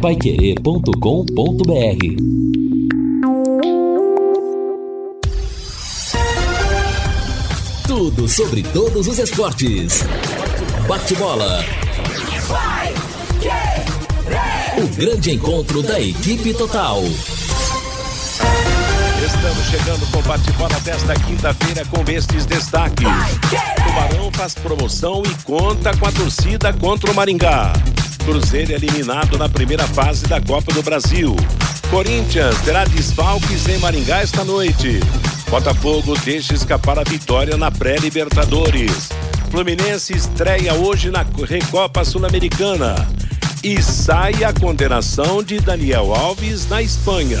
paiquerê.com.br Tudo sobre todos os esportes. Bate-bola. O grande encontro da equipe total. Estamos chegando com bate-bola desta quinta-feira com estes destaques. Tubarão faz promoção e conta com a torcida contra o Maringá. Cruzeiro eliminado na primeira fase da Copa do Brasil. Corinthians terá desfalques em Maringá esta noite. Botafogo deixa escapar a vitória na pré-Libertadores. Fluminense estreia hoje na Recopa Sul-Americana. E sai a condenação de Daniel Alves na Espanha.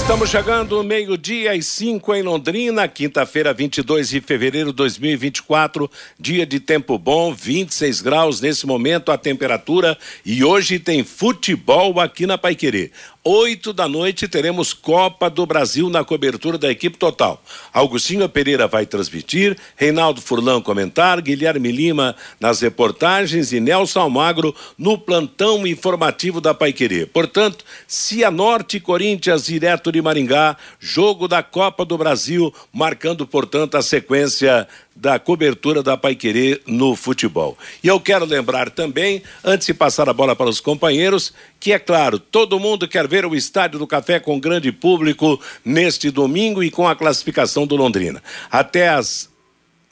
Estamos chegando meio-dia e cinco em Londrina, quinta-feira, 22 de fevereiro de 2024, dia de tempo bom, 26 graus nesse momento a temperatura e hoje tem futebol aqui na Paiquerê. Oito da noite teremos Copa do Brasil na cobertura da equipe total. Augustinho Pereira vai transmitir, Reinaldo Furlan comentar, Guilherme Lima nas reportagens e Nelson Almagro no plantão informativo da Paiquerê. Portanto, Cianorte Corinthians direto de Maringá, jogo da Copa do Brasil, marcando, portanto, a sequência da cobertura da Paiquerê no futebol. E eu quero lembrar também, antes de passar a bola para os companheiros, que é claro, todo mundo quer ver o Estádio do Café com grande público neste domingo e com a classificação do Londrina. Até as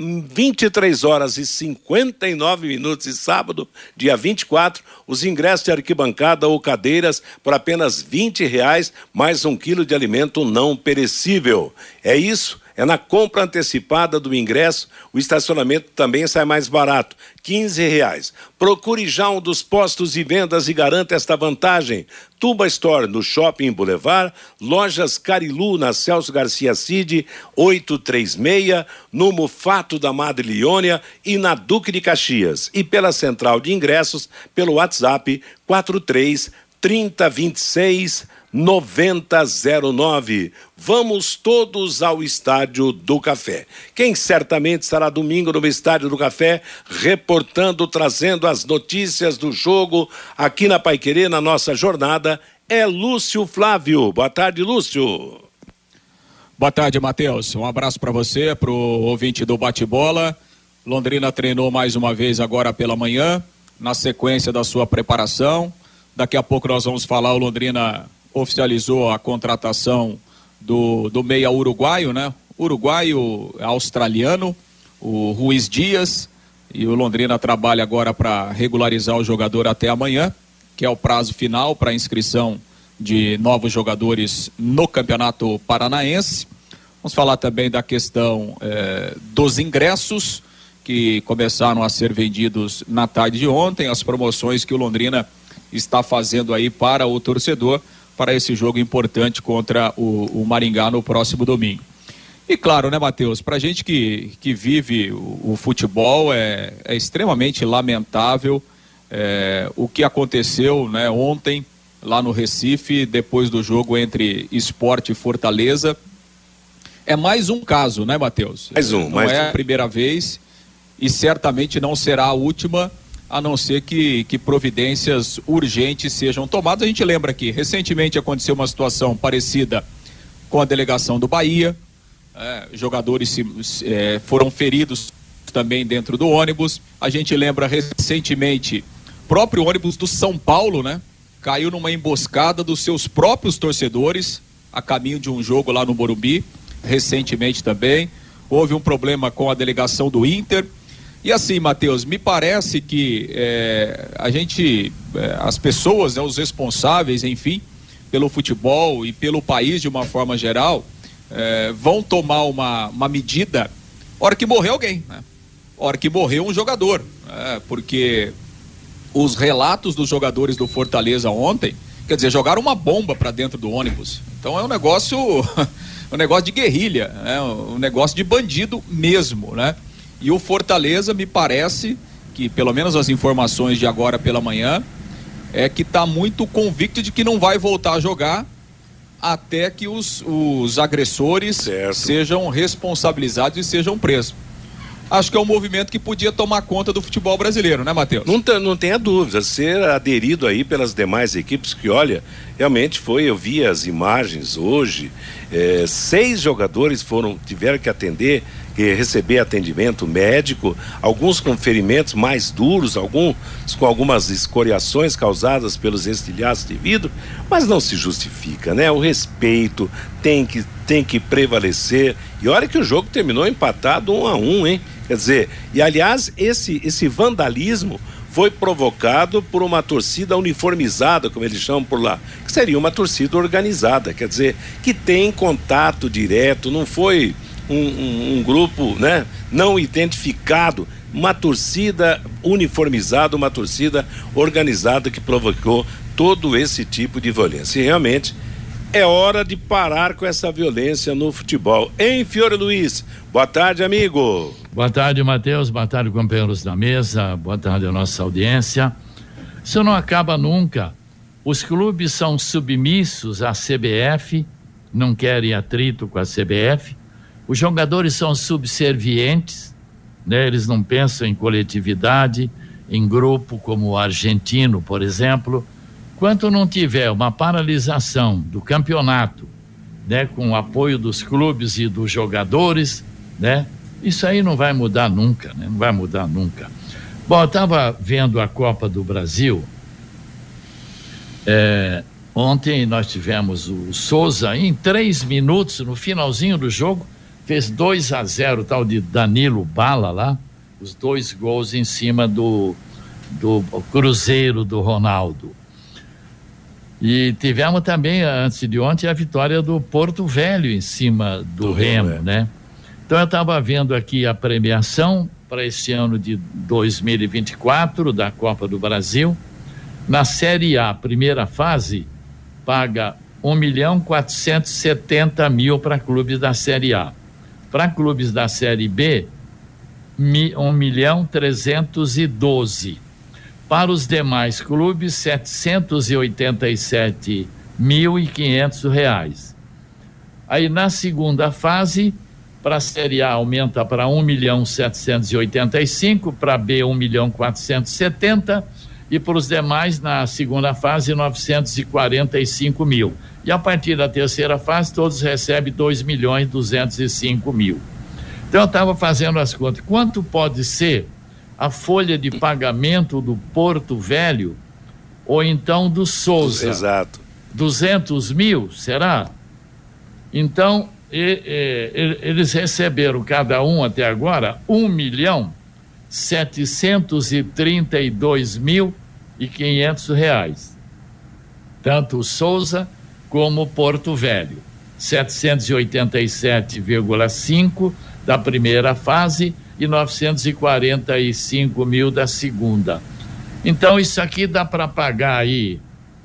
23 horas e 59 minutos e sábado, dia 24, os ingressos de arquibancada ou cadeiras por apenas 20 reais, mais um quilo de alimento não perecível. É isso? É na compra antecipada do ingresso, o estacionamento também sai mais barato, 15 reais. Procure já um dos postos de vendas e garanta esta vantagem. Tuba Store no Shopping Boulevard, Lojas Carilu na Celso Garcia Cid, 836, no Mufato da Madre Leônia e na Duque de Caxias. E pela central de ingressos, pelo WhatsApp 43 3026 9009. Vamos todos ao Estádio do Café. Quem certamente estará domingo no Estádio do Café, reportando, trazendo as notícias do jogo aqui na Paiquerê, na nossa jornada, é Lúcio Flávio. Boa tarde, Lúcio. Boa tarde, Matheus. Um abraço para você, para o ouvinte do Bate-Bola. Londrina treinou mais uma vez agora pela manhã, na sequência da sua preparação. Daqui a pouco nós vamos falar o Londrina oficializou a contratação do, do meia uruguaio, né? Uruguaio australiano, o Ruiz Dias, e o Londrina trabalha agora para regularizar o jogador até amanhã, que é o prazo final para inscrição de novos jogadores no Campeonato Paranaense. Vamos falar também da questão eh, dos ingressos que começaram a ser vendidos na tarde de ontem, as promoções que o Londrina está fazendo aí para o torcedor para esse jogo importante contra o, o Maringá no próximo domingo. E claro, né, Matheus, para gente que, que vive o, o futebol é, é, extremamente lamentável é, o que aconteceu né, ontem lá no Recife, depois do jogo entre Esporte e Fortaleza. É mais um caso, né, Matheus? Mais um, Não mais é um. a primeira vez e certamente não será a última a não ser que, que providências urgentes sejam tomadas. A gente lembra que recentemente aconteceu uma situação parecida com a delegação do Bahia, é, jogadores se, é, foram feridos também dentro do ônibus. A gente lembra recentemente próprio ônibus do São Paulo, né? Caiu numa emboscada dos seus próprios torcedores a caminho de um jogo lá no Morumbi, recentemente também. Houve um problema com a delegação do Inter. E assim, Matheus, me parece que é, a gente, é, as pessoas, né, os responsáveis, enfim, pelo futebol e pelo país de uma forma geral, é, vão tomar uma, uma medida hora que morrer alguém, né? hora que morreu um jogador, né? porque os relatos dos jogadores do Fortaleza ontem, quer dizer, jogaram uma bomba para dentro do ônibus. Então é um negócio, um negócio de guerrilha, né? um negócio de bandido mesmo, né? E o Fortaleza me parece que pelo menos as informações de agora pela manhã é que está muito convicto de que não vai voltar a jogar até que os, os agressores certo. sejam responsabilizados e sejam presos acho que é um movimento que podia tomar conta do futebol brasileiro, né, Matheus? Não, não tenha dúvida, ser aderido aí pelas demais equipes, que olha, realmente foi, eu vi as imagens hoje, é, seis jogadores foram, tiveram que atender, receber atendimento médico, alguns com ferimentos mais duros, alguns com algumas escoriações causadas pelos estilhaços de vidro, mas não se justifica, né? O respeito tem que, tem que prevalecer. E olha que o jogo terminou empatado um a um, hein? Quer dizer, e aliás, esse, esse vandalismo foi provocado por uma torcida uniformizada, como eles chamam por lá, que seria uma torcida organizada, quer dizer, que tem contato direto, não foi um, um, um grupo né, não identificado, uma torcida uniformizada, uma torcida organizada que provocou todo esse tipo de violência. E realmente é hora de parar com essa violência no futebol. Em Fiore Luiz, boa tarde, amigo. Boa tarde, Matheus. Boa tarde, companheiros da mesa. Boa tarde à nossa audiência. Isso não acaba nunca. Os clubes são submissos à CBF, não querem atrito com a CBF. Os jogadores são subservientes, né? eles não pensam em coletividade, em grupo, como o argentino, por exemplo Enquanto não tiver uma paralisação do campeonato, né, com o apoio dos clubes e dos jogadores, né, isso aí não vai mudar nunca, né, não vai mudar nunca. Bom, eu estava vendo a Copa do Brasil. É, ontem nós tivemos o Souza em três minutos, no finalzinho do jogo, fez 2 a 0 tal de Danilo Bala lá, os dois gols em cima do, do Cruzeiro do Ronaldo. E tivemos também, antes de ontem, a vitória do Porto Velho em cima do, do Remo, é. né? Então eu estava vendo aqui a premiação para esse ano de 2024 da Copa do Brasil. Na Série A, primeira fase, paga 1 milhão 470 mil para clubes da Série A. Para clubes da Série B, 1 milhão 312 para os demais clubes, quinhentos reais. Aí na segunda fase, para a Série A aumenta para um milhão para B um milhão quatrocentos e para os demais na segunda fase novecentos e quarenta e cinco mil. E a partir da terceira fase todos recebem dois milhões duzentos cinco mil. Então eu estava fazendo as contas. Quanto pode ser a folha de pagamento do Porto Velho ou então do Souza. Exato. 200 mil, será? Então, e, e, eles receberam cada um até agora 1 milhão 732 mil e 500 reais. Tanto o Souza como o Porto Velho. 787,5 da primeira fase e 945 mil da segunda. Então, isso aqui dá para pagar aí,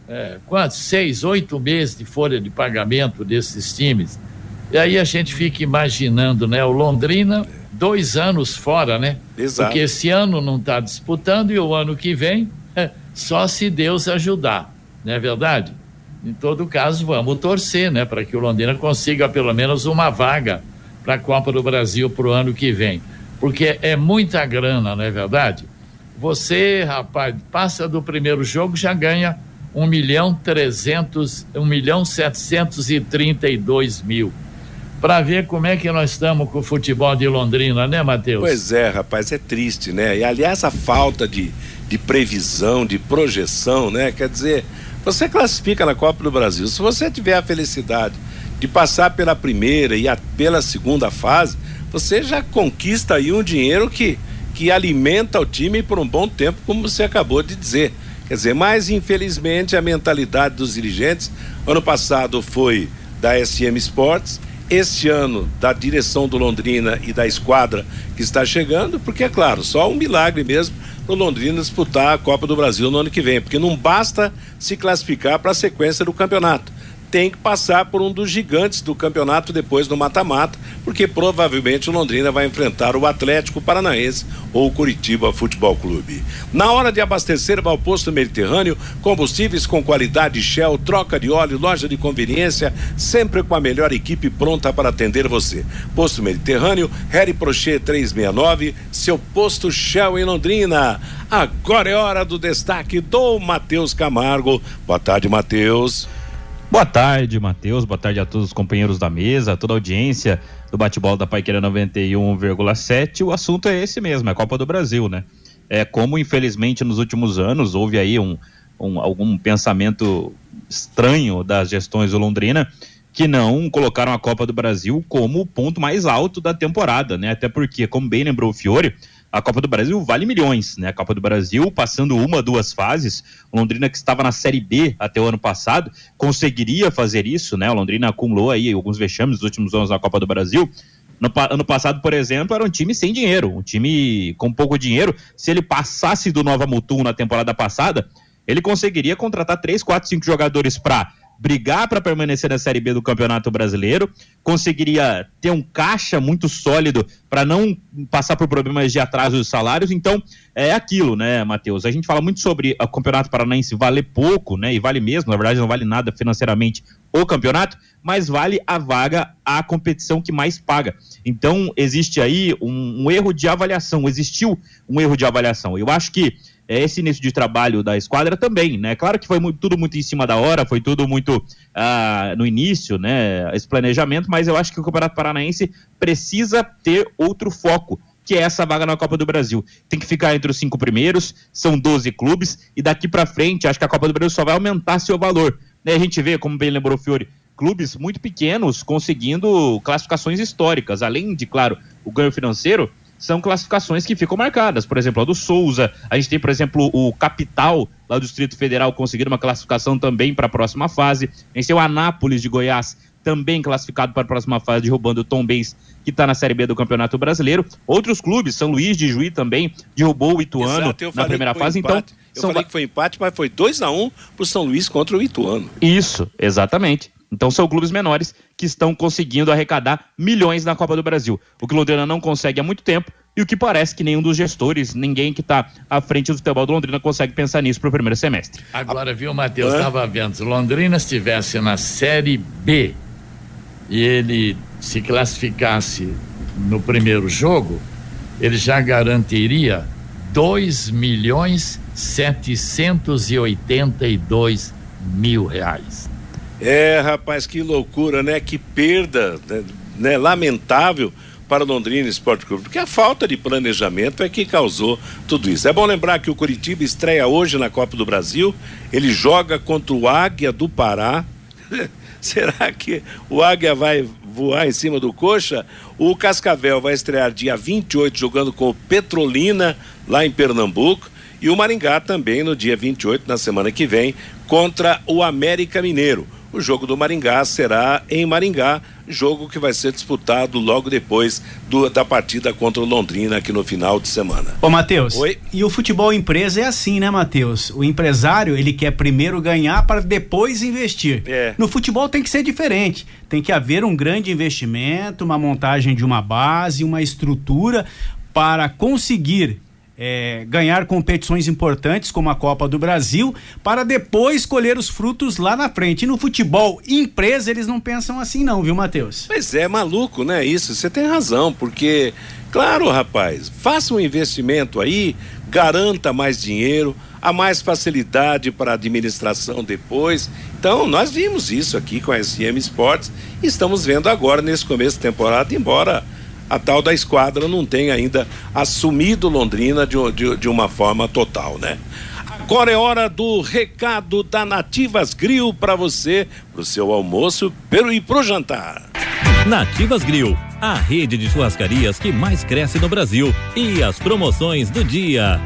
é, quantos? Seis, oito meses de folha de pagamento desses times. E aí a gente fica imaginando, né? O Londrina, dois anos fora, né? Exato. Porque esse ano não está disputando e o ano que vem, é, só se Deus ajudar, não é verdade? Em todo caso, vamos torcer, né? Para que o Londrina consiga pelo menos uma vaga para a Copa do Brasil para o ano que vem porque é muita grana, não é verdade? Você, rapaz, passa do primeiro jogo, já ganha um milhão trezentos, um milhão setecentos e trinta e dois mil. Para ver como é que nós estamos com o futebol de Londrina, né, Matheus? Pois é, rapaz, é triste, né? E aliás, a falta de, de previsão, de projeção, né? Quer dizer, você classifica na Copa do Brasil. Se você tiver a felicidade de passar pela primeira e a, pela segunda fase, você já conquista aí um dinheiro que, que alimenta o time por um bom tempo, como você acabou de dizer. Quer dizer, mas infelizmente a mentalidade dos dirigentes, ano passado foi da SM Sports, este ano da direção do Londrina e da esquadra que está chegando, porque é claro, só um milagre mesmo para o Londrina disputar a Copa do Brasil no ano que vem, porque não basta se classificar para a sequência do campeonato tem que passar por um dos gigantes do campeonato depois do mata-mata, porque provavelmente o Londrina vai enfrentar o Atlético Paranaense ou o Curitiba Futebol Clube. Na hora de abastecer, vai ao posto Mediterrâneo, combustíveis com qualidade Shell, troca de óleo, loja de conveniência, sempre com a melhor equipe pronta para atender você. Posto Mediterrâneo, Harry Prochet 369, seu posto Shell em Londrina. Agora é hora do destaque do Matheus Camargo. Boa tarde, Matheus. Boa tarde, Matheus. Boa tarde a todos os companheiros da mesa, a toda a audiência do bate-bola da Paiqueira 91,7. O assunto é esse mesmo, é a Copa do Brasil, né? É como, infelizmente, nos últimos anos houve aí um, um algum pensamento estranho das gestões do Londrina que não colocaram a Copa do Brasil como o ponto mais alto da temporada, né? Até porque, como bem lembrou o Fiore, a Copa do Brasil vale milhões, né? A Copa do Brasil, passando uma, duas fases, o Londrina que estava na Série B até o ano passado, conseguiria fazer isso, né? O Londrina acumulou aí alguns vexames nos últimos anos na Copa do Brasil. No ano passado, por exemplo, era um time sem dinheiro, um time com pouco dinheiro. Se ele passasse do Nova Mutum na temporada passada, ele conseguiria contratar três, quatro, cinco jogadores para brigar para permanecer na Série B do Campeonato Brasileiro, conseguiria ter um caixa muito sólido para não passar por problemas de atraso de salários. Então, é aquilo, né, Matheus? A gente fala muito sobre o Campeonato Paranaense valer pouco, né? E vale mesmo, na verdade, não vale nada financeiramente o campeonato, mas vale a vaga à competição que mais paga. Então, existe aí um, um erro de avaliação, existiu um erro de avaliação. Eu acho que esse início de trabalho da esquadra também, né? Claro que foi muito, tudo muito em cima da hora, foi tudo muito ah, no início, né? Esse planejamento, mas eu acho que o Campeonato Paranaense precisa ter outro foco que é essa vaga na Copa do Brasil. Tem que ficar entre os cinco primeiros, são 12 clubes, e daqui para frente, acho que a Copa do Brasil só vai aumentar seu valor. Né? A gente vê, como bem lembrou o Fiore, clubes muito pequenos conseguindo classificações históricas, além de, claro, o ganho financeiro, são classificações que ficam marcadas. Por exemplo, a do Souza, a gente tem, por exemplo, o Capital, lá do Distrito Federal, conseguindo uma classificação também para a próxima fase. A gente tem o Anápolis de Goiás, também classificado para a próxima fase, derrubando o Tom Benz, que está na Série B do Campeonato Brasileiro. Outros clubes, São Luís de Juí também, derrubou o Ituano na primeira fase. Então, empate. Então, eu são... falei que foi empate, mas foi 2 a 1 um para o São Luís contra o Ituano. Isso, exatamente. Então são clubes menores que estão conseguindo arrecadar milhões na Copa do Brasil. O que Londrina não consegue há muito tempo e o que parece que nenhum dos gestores, ninguém que está à frente do futebol do Londrina consegue pensar nisso para o primeiro semestre. Agora, viu, Matheus? Estava vendo, se o Londrina estivesse na Série B e ele se classificasse no primeiro jogo, ele já garantiria 2 milhões 782 mil reais. É, rapaz, que loucura, né? Que perda, né? né? Lamentável para o Londrina Esporte Clube, porque a falta de planejamento é que causou tudo isso. É bom lembrar que o Curitiba estreia hoje na Copa do Brasil, ele joga contra o Águia do Pará. Será que o Águia vai voar em cima do Coxa? O Cascavel vai estrear dia 28 jogando com o Petrolina lá em Pernambuco. E o Maringá também no dia 28, na semana que vem, contra o América Mineiro. O jogo do Maringá será em Maringá, jogo que vai ser disputado logo depois do, da partida contra o Londrina aqui no final de semana. Ô, Matheus. Oi. E o futebol empresa é assim, né, Matheus? O empresário, ele quer primeiro ganhar para depois investir. É. No futebol tem que ser diferente. Tem que haver um grande investimento, uma montagem de uma base, uma estrutura para conseguir é, ganhar competições importantes como a Copa do Brasil para depois colher os frutos lá na frente. E no futebol, empresa, eles não pensam assim não, viu, Matheus? Pois é, maluco, né? Isso, você tem razão, porque, claro, rapaz, faça um investimento aí, garanta mais dinheiro, há mais facilidade para a administração depois. Então, nós vimos isso aqui com a SM Sports e estamos vendo agora nesse começo de temporada, embora a tal da esquadra não tem ainda assumido Londrina de, de, de uma forma total, né? Agora é hora do recado da Nativas Grill para você, para o seu almoço e para o jantar. Nativas Grill, a rede de churrascarias que mais cresce no Brasil. E as promoções do dia.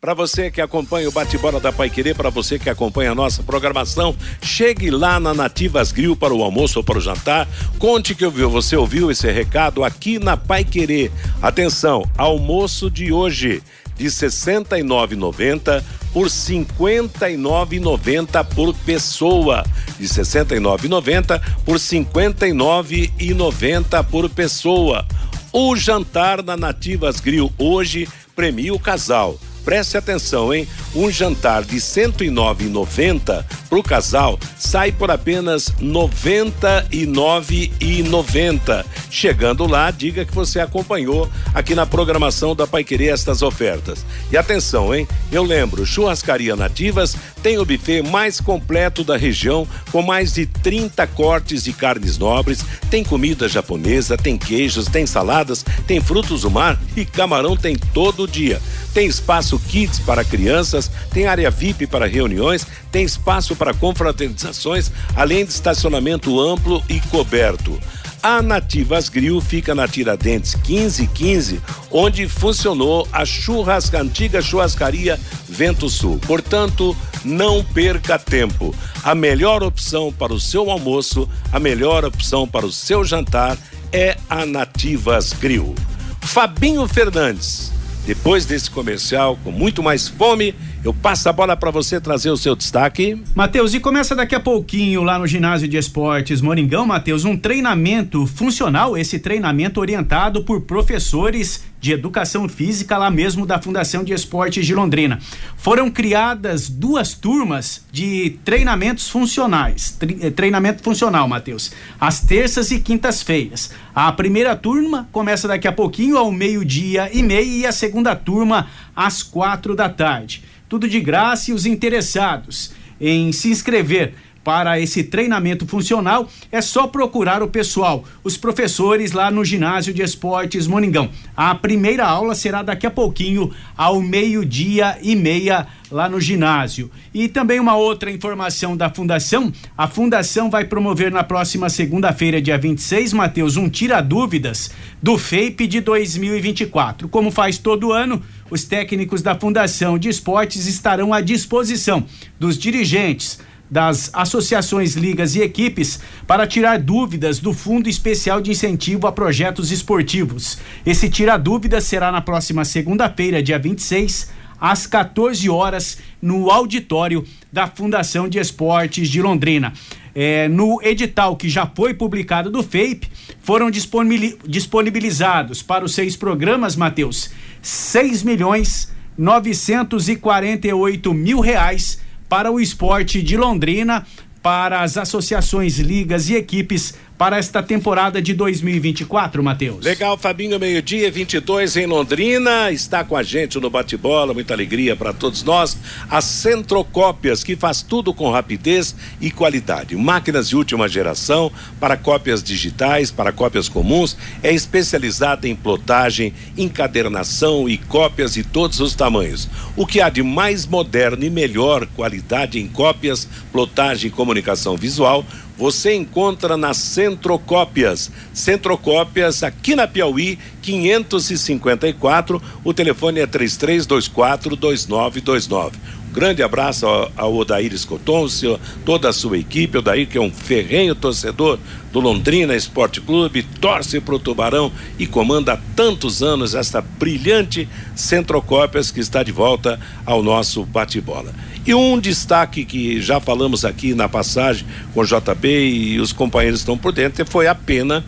Para você que acompanha o bate-bola da Pai Querer, para você que acompanha a nossa programação, chegue lá na Nativas Grill para o almoço ou para o jantar. Conte que você ouviu esse recado aqui na Pai Querer. Atenção, almoço de hoje de 69,90 por 59,90 por pessoa, de 69,90 por 59,90 por pessoa. O jantar na Nativas Grill hoje premia o casal Preste atenção, hein? Um jantar de R$ 109,90 para o casal sai por apenas R$ 99,90. Chegando lá, diga que você acompanhou aqui na programação da Pai Querer estas ofertas. E atenção, hein? Eu lembro, Churrascaria Nativas tem o buffet mais completo da região, com mais de 30 cortes de carnes nobres, tem comida japonesa, tem queijos, tem saladas, tem frutos do mar e camarão tem todo dia. Tem espaço kids para crianças, tem área VIP para reuniões, tem espaço para confraternizações, além de estacionamento amplo e coberto. A Nativas Grill fica na Tiradentes 1515, onde funcionou a churrasca, antiga churrascaria Vento Sul. Portanto, não perca tempo. A melhor opção para o seu almoço, a melhor opção para o seu jantar é a Nativas Grill. Fabinho Fernandes depois desse comercial, com muito mais fome, eu passo a bola para você trazer o seu destaque. Matheus, e começa daqui a pouquinho lá no ginásio de esportes Moringão, Matheus, um treinamento funcional, esse treinamento orientado por professores de educação física lá mesmo da Fundação de Esportes de Londrina. Foram criadas duas turmas de treinamentos funcionais, eh, treinamento funcional, Matheus, às terças e quintas-feiras. A primeira turma começa daqui a pouquinho ao meio-dia e meio e a segunda turma às quatro da tarde tudo de graça e os interessados em se inscrever para esse treinamento funcional, é só procurar o pessoal, os professores lá no ginásio de esportes Moningão. A primeira aula será daqui a pouquinho, ao meio-dia e meia, lá no ginásio. E também uma outra informação da Fundação: a Fundação vai promover na próxima segunda-feira, dia 26, Mateus, um tira-dúvidas do FAPE de 2024. Como faz todo ano, os técnicos da Fundação de Esportes estarão à disposição dos dirigentes das associações, ligas e equipes para tirar dúvidas do Fundo Especial de Incentivo a Projetos Esportivos. Esse tira dúvidas será na próxima segunda-feira, dia 26, às 14 horas, no auditório da Fundação de Esportes de Londrina. É, no edital que já foi publicado do FAPE, foram disponibilizados para os seis programas, Matheus, 6 milhões 948 mil reais para o esporte de Londrina, para as associações, ligas e equipes para esta temporada de 2024, Matheus. Legal, Fabinho, meio-dia 22 em Londrina, está com a gente no bate-bola, muita alegria para todos nós. A Centrocópias, que faz tudo com rapidez e qualidade. Máquinas de última geração para cópias digitais, para cópias comuns, é especializada em plotagem, encadernação e cópias de todos os tamanhos. O que há de mais moderno e melhor qualidade em cópias, plotagem e comunicação visual você encontra na Centrocópias. Centrocópias aqui na Piauí, 554. O telefone é 3324 2929. Grande abraço ao, ao Odair Escoton, toda a sua equipe. Odair, que é um ferrenho torcedor do Londrina Esporte Clube, torce para o Tubarão e comanda há tantos anos esta brilhante Centrocópias que está de volta ao nosso bate-bola. E um destaque que já falamos aqui na passagem com o JB e os companheiros estão por dentro foi a pena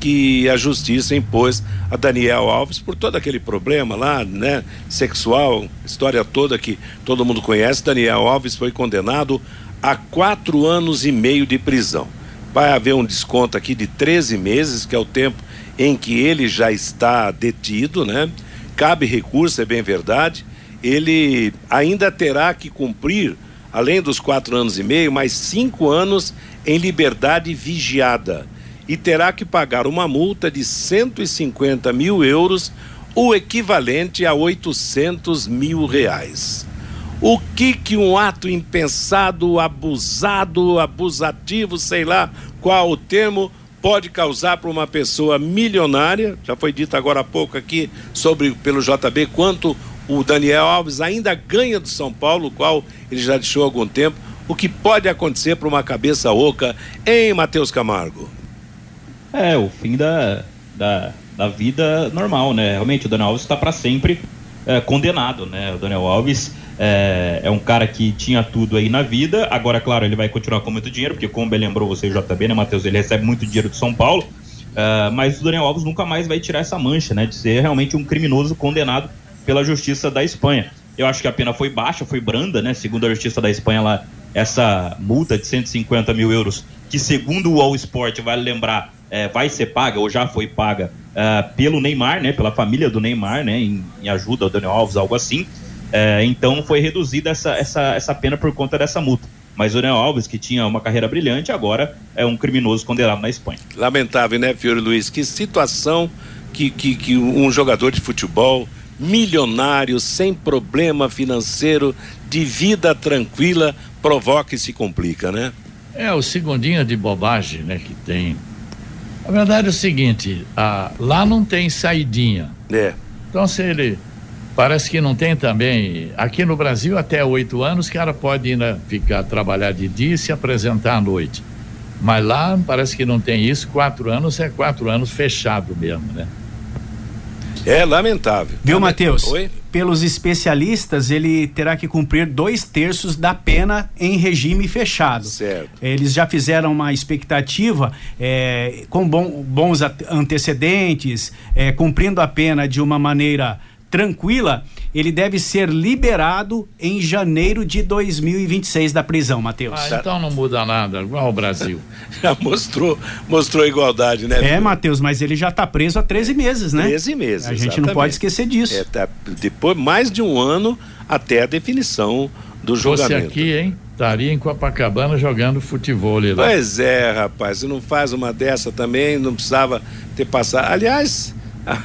que a justiça impôs a Daniel Alves por todo aquele problema lá, né, sexual, história toda que todo mundo conhece. Daniel Alves foi condenado a quatro anos e meio de prisão. Vai haver um desconto aqui de 13 meses, que é o tempo em que ele já está detido, né? Cabe recurso, é bem verdade ele ainda terá que cumprir, além dos quatro anos e meio, mais cinco anos em liberdade vigiada e terá que pagar uma multa de 150 mil euros, o equivalente a 800 mil reais. O que que um ato impensado, abusado, abusativo, sei lá qual o termo, pode causar para uma pessoa milionária? Já foi dito agora há pouco aqui sobre pelo JB quanto o Daniel Alves ainda ganha do São Paulo, o qual ele já deixou há algum tempo. O que pode acontecer para uma cabeça oca em Matheus Camargo? É, o fim da, da, da vida normal, né? Realmente, o Daniel Alves está para sempre é, condenado, né? O Daniel Alves é, é, um cara que tinha tudo aí na vida. Agora, claro, ele vai continuar com muito dinheiro, porque como bem lembrou você, JB, né, Matheus? Ele recebe muito dinheiro de São Paulo. É, mas o Daniel Alves nunca mais vai tirar essa mancha, né? De ser realmente um criminoso condenado pela justiça da Espanha. Eu acho que a pena foi baixa, foi branda, né? Segundo a justiça da Espanha, lá, essa multa de 150 mil euros, que segundo o All Sport, vale lembrar, é, vai ser paga ou já foi paga uh, pelo Neymar, né, pela família do Neymar, né, em, em ajuda ao Daniel Alves, algo assim. Uh, então foi reduzida essa, essa, essa pena por conta dessa multa. Mas o Daniel Alves, que tinha uma carreira brilhante, agora é um criminoso condenado na Espanha. Lamentável, né, Fiore Luiz? Que situação que, que, que um jogador de futebol milionário, sem problema financeiro, de vida tranquila, provoca e se complica, né? É, o segundinho de bobagem, né, que tem a verdade é o seguinte, a, lá não tem saidinha. É. Então se ele parece que não tem também. Aqui no Brasil até oito anos, o cara pode ainda ficar trabalhar de dia e se apresentar à noite. Mas lá parece que não tem isso. Quatro anos é quatro anos fechado mesmo, né? É lamentável. Viu, Matheus? Oi? Pelos especialistas, ele terá que cumprir dois terços da pena em regime fechado. Certo. Eles já fizeram uma expectativa é, com bom, bons antecedentes, é, cumprindo a pena de uma maneira tranquila, ele deve ser liberado em janeiro de 2026 da prisão, Matheus. Ah, então não muda nada, igual ao Brasil. já mostrou, mostrou igualdade, né? É, Matheus, mas ele já está preso há 13 meses, né? 13 meses. A gente exatamente. não pode esquecer disso. É, tá, depois mais de um ano até a definição do julgamento. Você aqui, hein? Estaria em Copacabana jogando futebol lá. Pois é, rapaz, se não faz uma dessa também, não precisava ter passado. Aliás, a,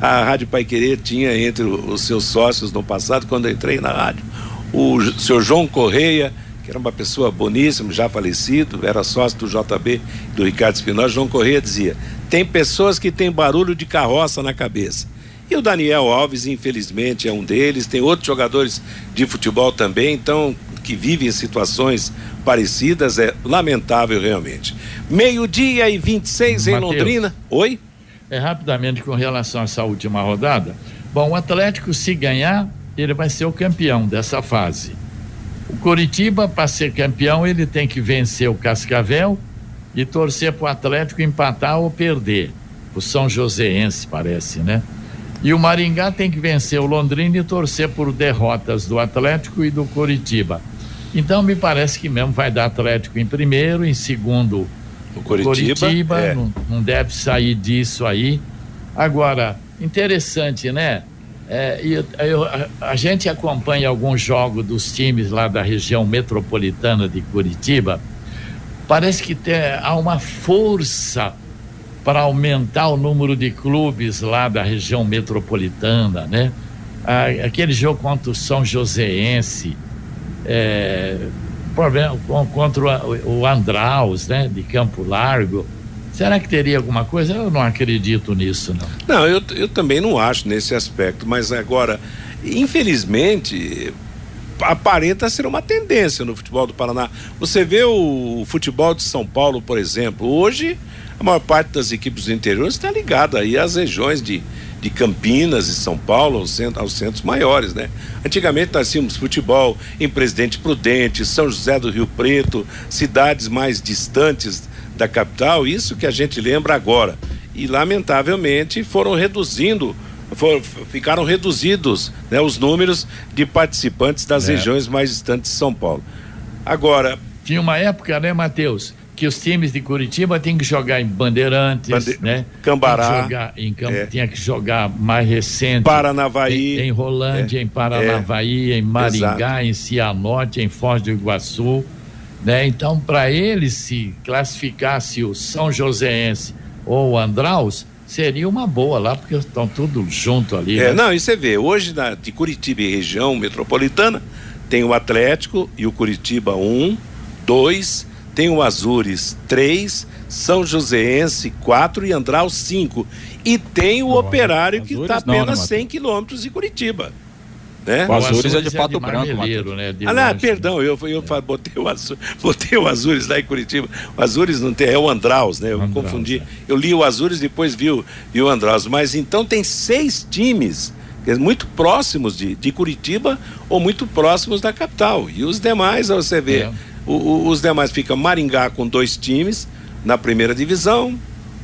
a Rádio Pai Querer tinha entre os seus sócios no passado, quando eu entrei na rádio, o senhor João Correia, que era uma pessoa boníssima, já falecido, era sócio do JB, do Ricardo Espinosa. João Correia dizia: tem pessoas que têm barulho de carroça na cabeça. E o Daniel Alves, infelizmente, é um deles. Tem outros jogadores de futebol também, então, que vivem situações parecidas. É lamentável, realmente. Meio-dia e 26 em Londrina. Oi? É, rapidamente com relação a essa última rodada. Bom, o Atlético, se ganhar, ele vai ser o campeão dessa fase. O Coritiba, para ser campeão, ele tem que vencer o Cascavel e torcer para o Atlético empatar ou perder. O São Joséense, parece, né? E o Maringá tem que vencer o Londrina e torcer por derrotas do Atlético e do Coritiba. Então, me parece que mesmo vai dar Atlético em primeiro, em segundo o Curitiba, Curitiba é. não, não, deve sair disso aí. Agora, interessante, né? É, eu, eu, a, a, gente acompanha alguns jogos dos times lá da região metropolitana de Curitiba. Parece que tem, há uma força para aumentar o número de clubes lá da região metropolitana, né? aquele jogo contra o São Joséense, é, problema contra o Andraus, né, de Campo Largo. Será que teria alguma coisa? Eu não acredito nisso, não. Não, eu, eu também não acho nesse aspecto, mas agora, infelizmente, aparenta ser uma tendência no futebol do Paraná. Você vê o futebol de São Paulo, por exemplo, hoje a maior parte das equipes do interior está ligada aí às regiões de de Campinas e São Paulo aos, centros, aos centros maiores, né? Antigamente nós tínhamos futebol em Presidente Prudente, São José do Rio Preto, cidades mais distantes da capital, isso que a gente lembra agora. E lamentavelmente foram reduzindo for, ficaram reduzidos né, os números de participantes das é. regiões mais distantes de São Paulo. Agora. Tinha uma época, né, Matheus, que os times de Curitiba têm que jogar em Bandeirantes, Bande... né? Cambará. Jogar em Cam... é. Tinha que jogar mais recente. Paranavaí. Em, em Rolândia, é. em Paranavaí, é. em Maringá, Exato. em Cianorte, em Foz do Iguaçu. Né? Então, para ele se classificasse o São Joséense ou o Andraus, seria uma boa lá, porque estão tudo junto ali. É, né? não, e você vê, hoje na, de Curitiba e região metropolitana, tem o Atlético e o Curitiba um, dois tem o Azures 3, São Joséense 4 e Andral 5. E tem o oh, Operário que está apenas não, né, 100 quilômetros de Curitiba. Né? O Azures é de Pato é de Branco, né? De ah, não, perdão, eu, eu é. botei, o Azures, botei o Azures lá em Curitiba. O Azures não tem, é o Andraus, né? Eu Andraus, confundi. É. Eu li o Azures, depois vi o, vi o Andraus. Mas então tem seis times muito próximos de, de Curitiba ou muito próximos da capital. E os demais, você vê, é. o, o, os demais ficam Maringá com dois times na primeira divisão,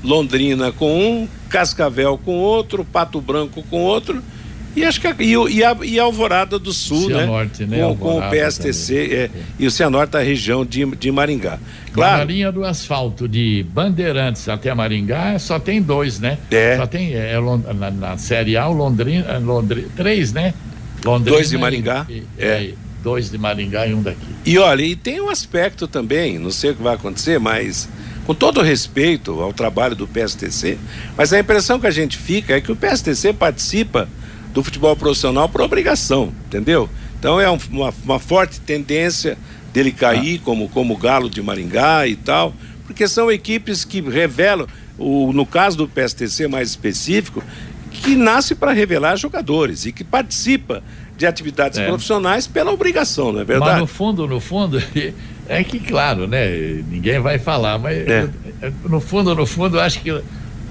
Londrina com um, Cascavel com outro, Pato Branco com outro. E acho que a, e, e, a, e a Alvorada do Sul, Cianorte, né? né? Com, com o PSTC é, e o Cianorte da região de, de Maringá. Claro. Na linha do asfalto de Bandeirantes até Maringá só tem dois, né? É. Só tem é, na, na Série A o Londrina, Londrina três, né? Londrina dois de Maringá. E, é. Dois de Maringá e um daqui. E olha, e tem um aspecto também, não sei o que vai acontecer, mas com todo respeito ao trabalho do PSTC, mas a impressão que a gente fica é que o PSTC participa do futebol profissional por obrigação, entendeu? Então é um, uma, uma, forte tendência dele cair ah. como, como Galo de Maringá e tal, porque são equipes que revelam, o, no caso do PSTC mais específico, que nasce para revelar jogadores e que participa de atividades é. profissionais pela obrigação, não é verdade? Mas no fundo, no fundo, É que, claro, né? Ninguém vai falar, mas é. no fundo, no fundo, eu acho que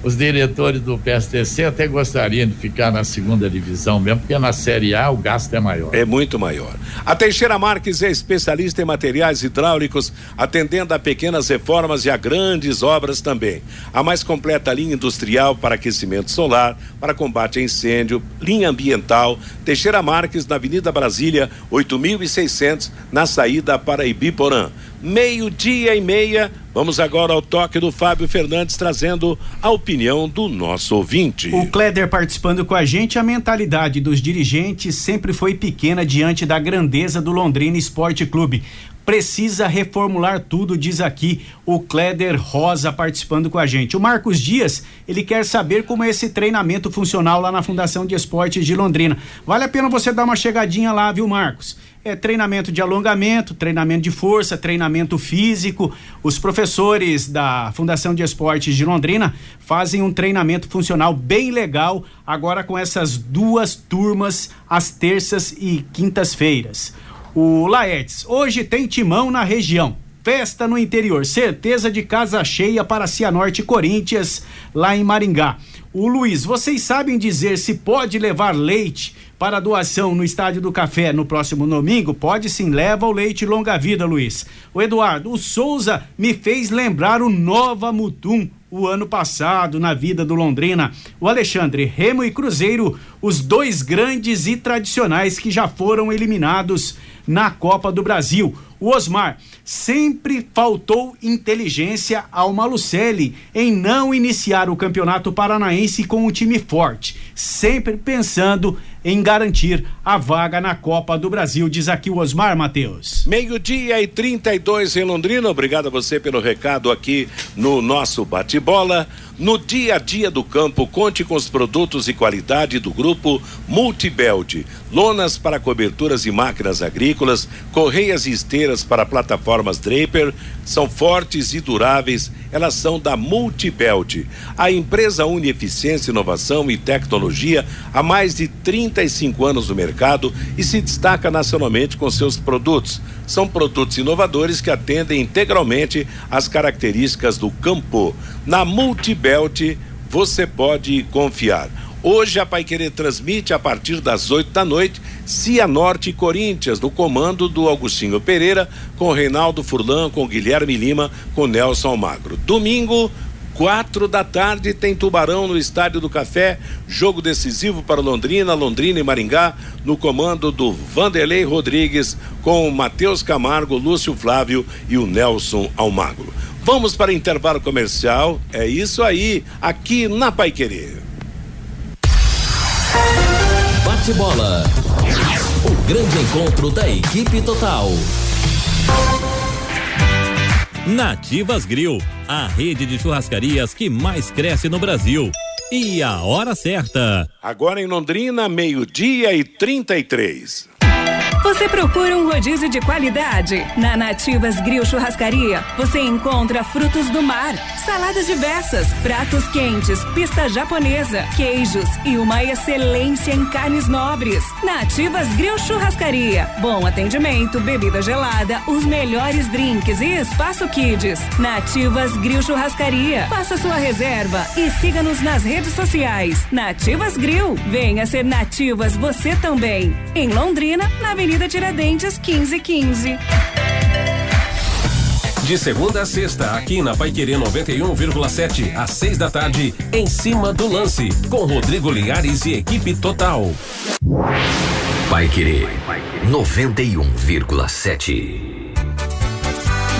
os diretores do PSTC até gostariam de ficar na segunda divisão mesmo, porque na Série A o gasto é maior. É muito maior. A Teixeira Marques é especialista em materiais hidráulicos, atendendo a pequenas reformas e a grandes obras também. A mais completa linha industrial para aquecimento solar, para combate a incêndio, linha ambiental. Teixeira Marques, na Avenida Brasília, 8600, na saída para Ibiporã meio-dia e meia. Vamos agora ao toque do Fábio Fernandes trazendo a opinião do nosso ouvinte. O Kleder participando com a gente, a mentalidade dos dirigentes sempre foi pequena diante da grandeza do Londrina Esporte Clube. Precisa reformular tudo, diz aqui o Kleder Rosa participando com a gente. O Marcos Dias, ele quer saber como é esse treinamento funcional lá na Fundação de Esportes de Londrina. Vale a pena você dar uma chegadinha lá, viu, Marcos? é treinamento de alongamento, treinamento de força, treinamento físico. Os professores da Fundação de Esportes de Londrina fazem um treinamento funcional bem legal agora com essas duas turmas às terças e quintas-feiras. O Laertes, hoje tem timão na região. Festa no interior, certeza de casa cheia para Cianorte Corinthians, lá em Maringá. O Luiz, vocês sabem dizer se pode levar leite para doação no Estádio do Café no próximo domingo, pode sim, leva o leite longa vida, Luiz. O Eduardo, o Souza me fez lembrar o Nova Mutum o ano passado na vida do Londrina. O Alexandre, Remo e Cruzeiro, os dois grandes e tradicionais que já foram eliminados na Copa do Brasil. O Osmar, sempre faltou inteligência ao Malucelli em não iniciar o Campeonato Paranaense com um time forte, sempre pensando em garantir a vaga na Copa do Brasil, diz aqui o Osmar Matheus. Meio-dia e 32 em Londrina. Obrigado a você pelo recado aqui no nosso bate-bola. No dia a dia do campo, conte com os produtos e qualidade do grupo Multibelt. Lonas para coberturas e máquinas agrícolas, correias e esteiras para plataformas Draper, são fortes e duráveis, elas são da Multibelt. A empresa une eficiência, inovação e tecnologia há mais de 35 anos no mercado e se destaca nacionalmente com seus produtos. São produtos inovadores que atendem integralmente às características do campo. Na Multibelt você pode confiar. Hoje a Paiquerê transmite a partir das 8 da noite Cianorte e Corinthians, no comando do Augustinho Pereira, com Reinaldo Furlan, com Guilherme Lima, com Nelson Almagro. Domingo, quatro da tarde tem Tubarão no Estádio do Café, jogo decisivo para Londrina, Londrina e Maringá, no comando do Vanderlei Rodrigues, com Matheus Camargo, Lúcio Flávio e o Nelson Almagro. Vamos para intervalo comercial, é isso aí, aqui na Pai Querer. Bate bola. O grande encontro da equipe total. Nativas Grill, a rede de churrascarias que mais cresce no Brasil. E a hora certa. Agora em Londrina, meio-dia e 33. Você procura um rodízio de qualidade? Na Nativas Grill Churrascaria, você encontra frutos do mar, saladas diversas, pratos quentes, pista japonesa, queijos e uma excelência em carnes nobres. Nativas Grill Churrascaria. Bom atendimento, bebida gelada, os melhores drinks e espaço kids. Nativas Grill Churrascaria. Faça sua reserva e siga-nos nas redes sociais. Nativas Grill. Venha ser Nativas você também. Em Londrina, na Avenida Avenida Tiradentes 1515. De segunda a sexta, aqui na Paiquerê 91,7, às seis da tarde, em cima do lance, com Rodrigo Linhares e equipe total. Paiquerê 91,7.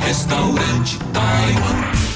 Restaurante Taiwan.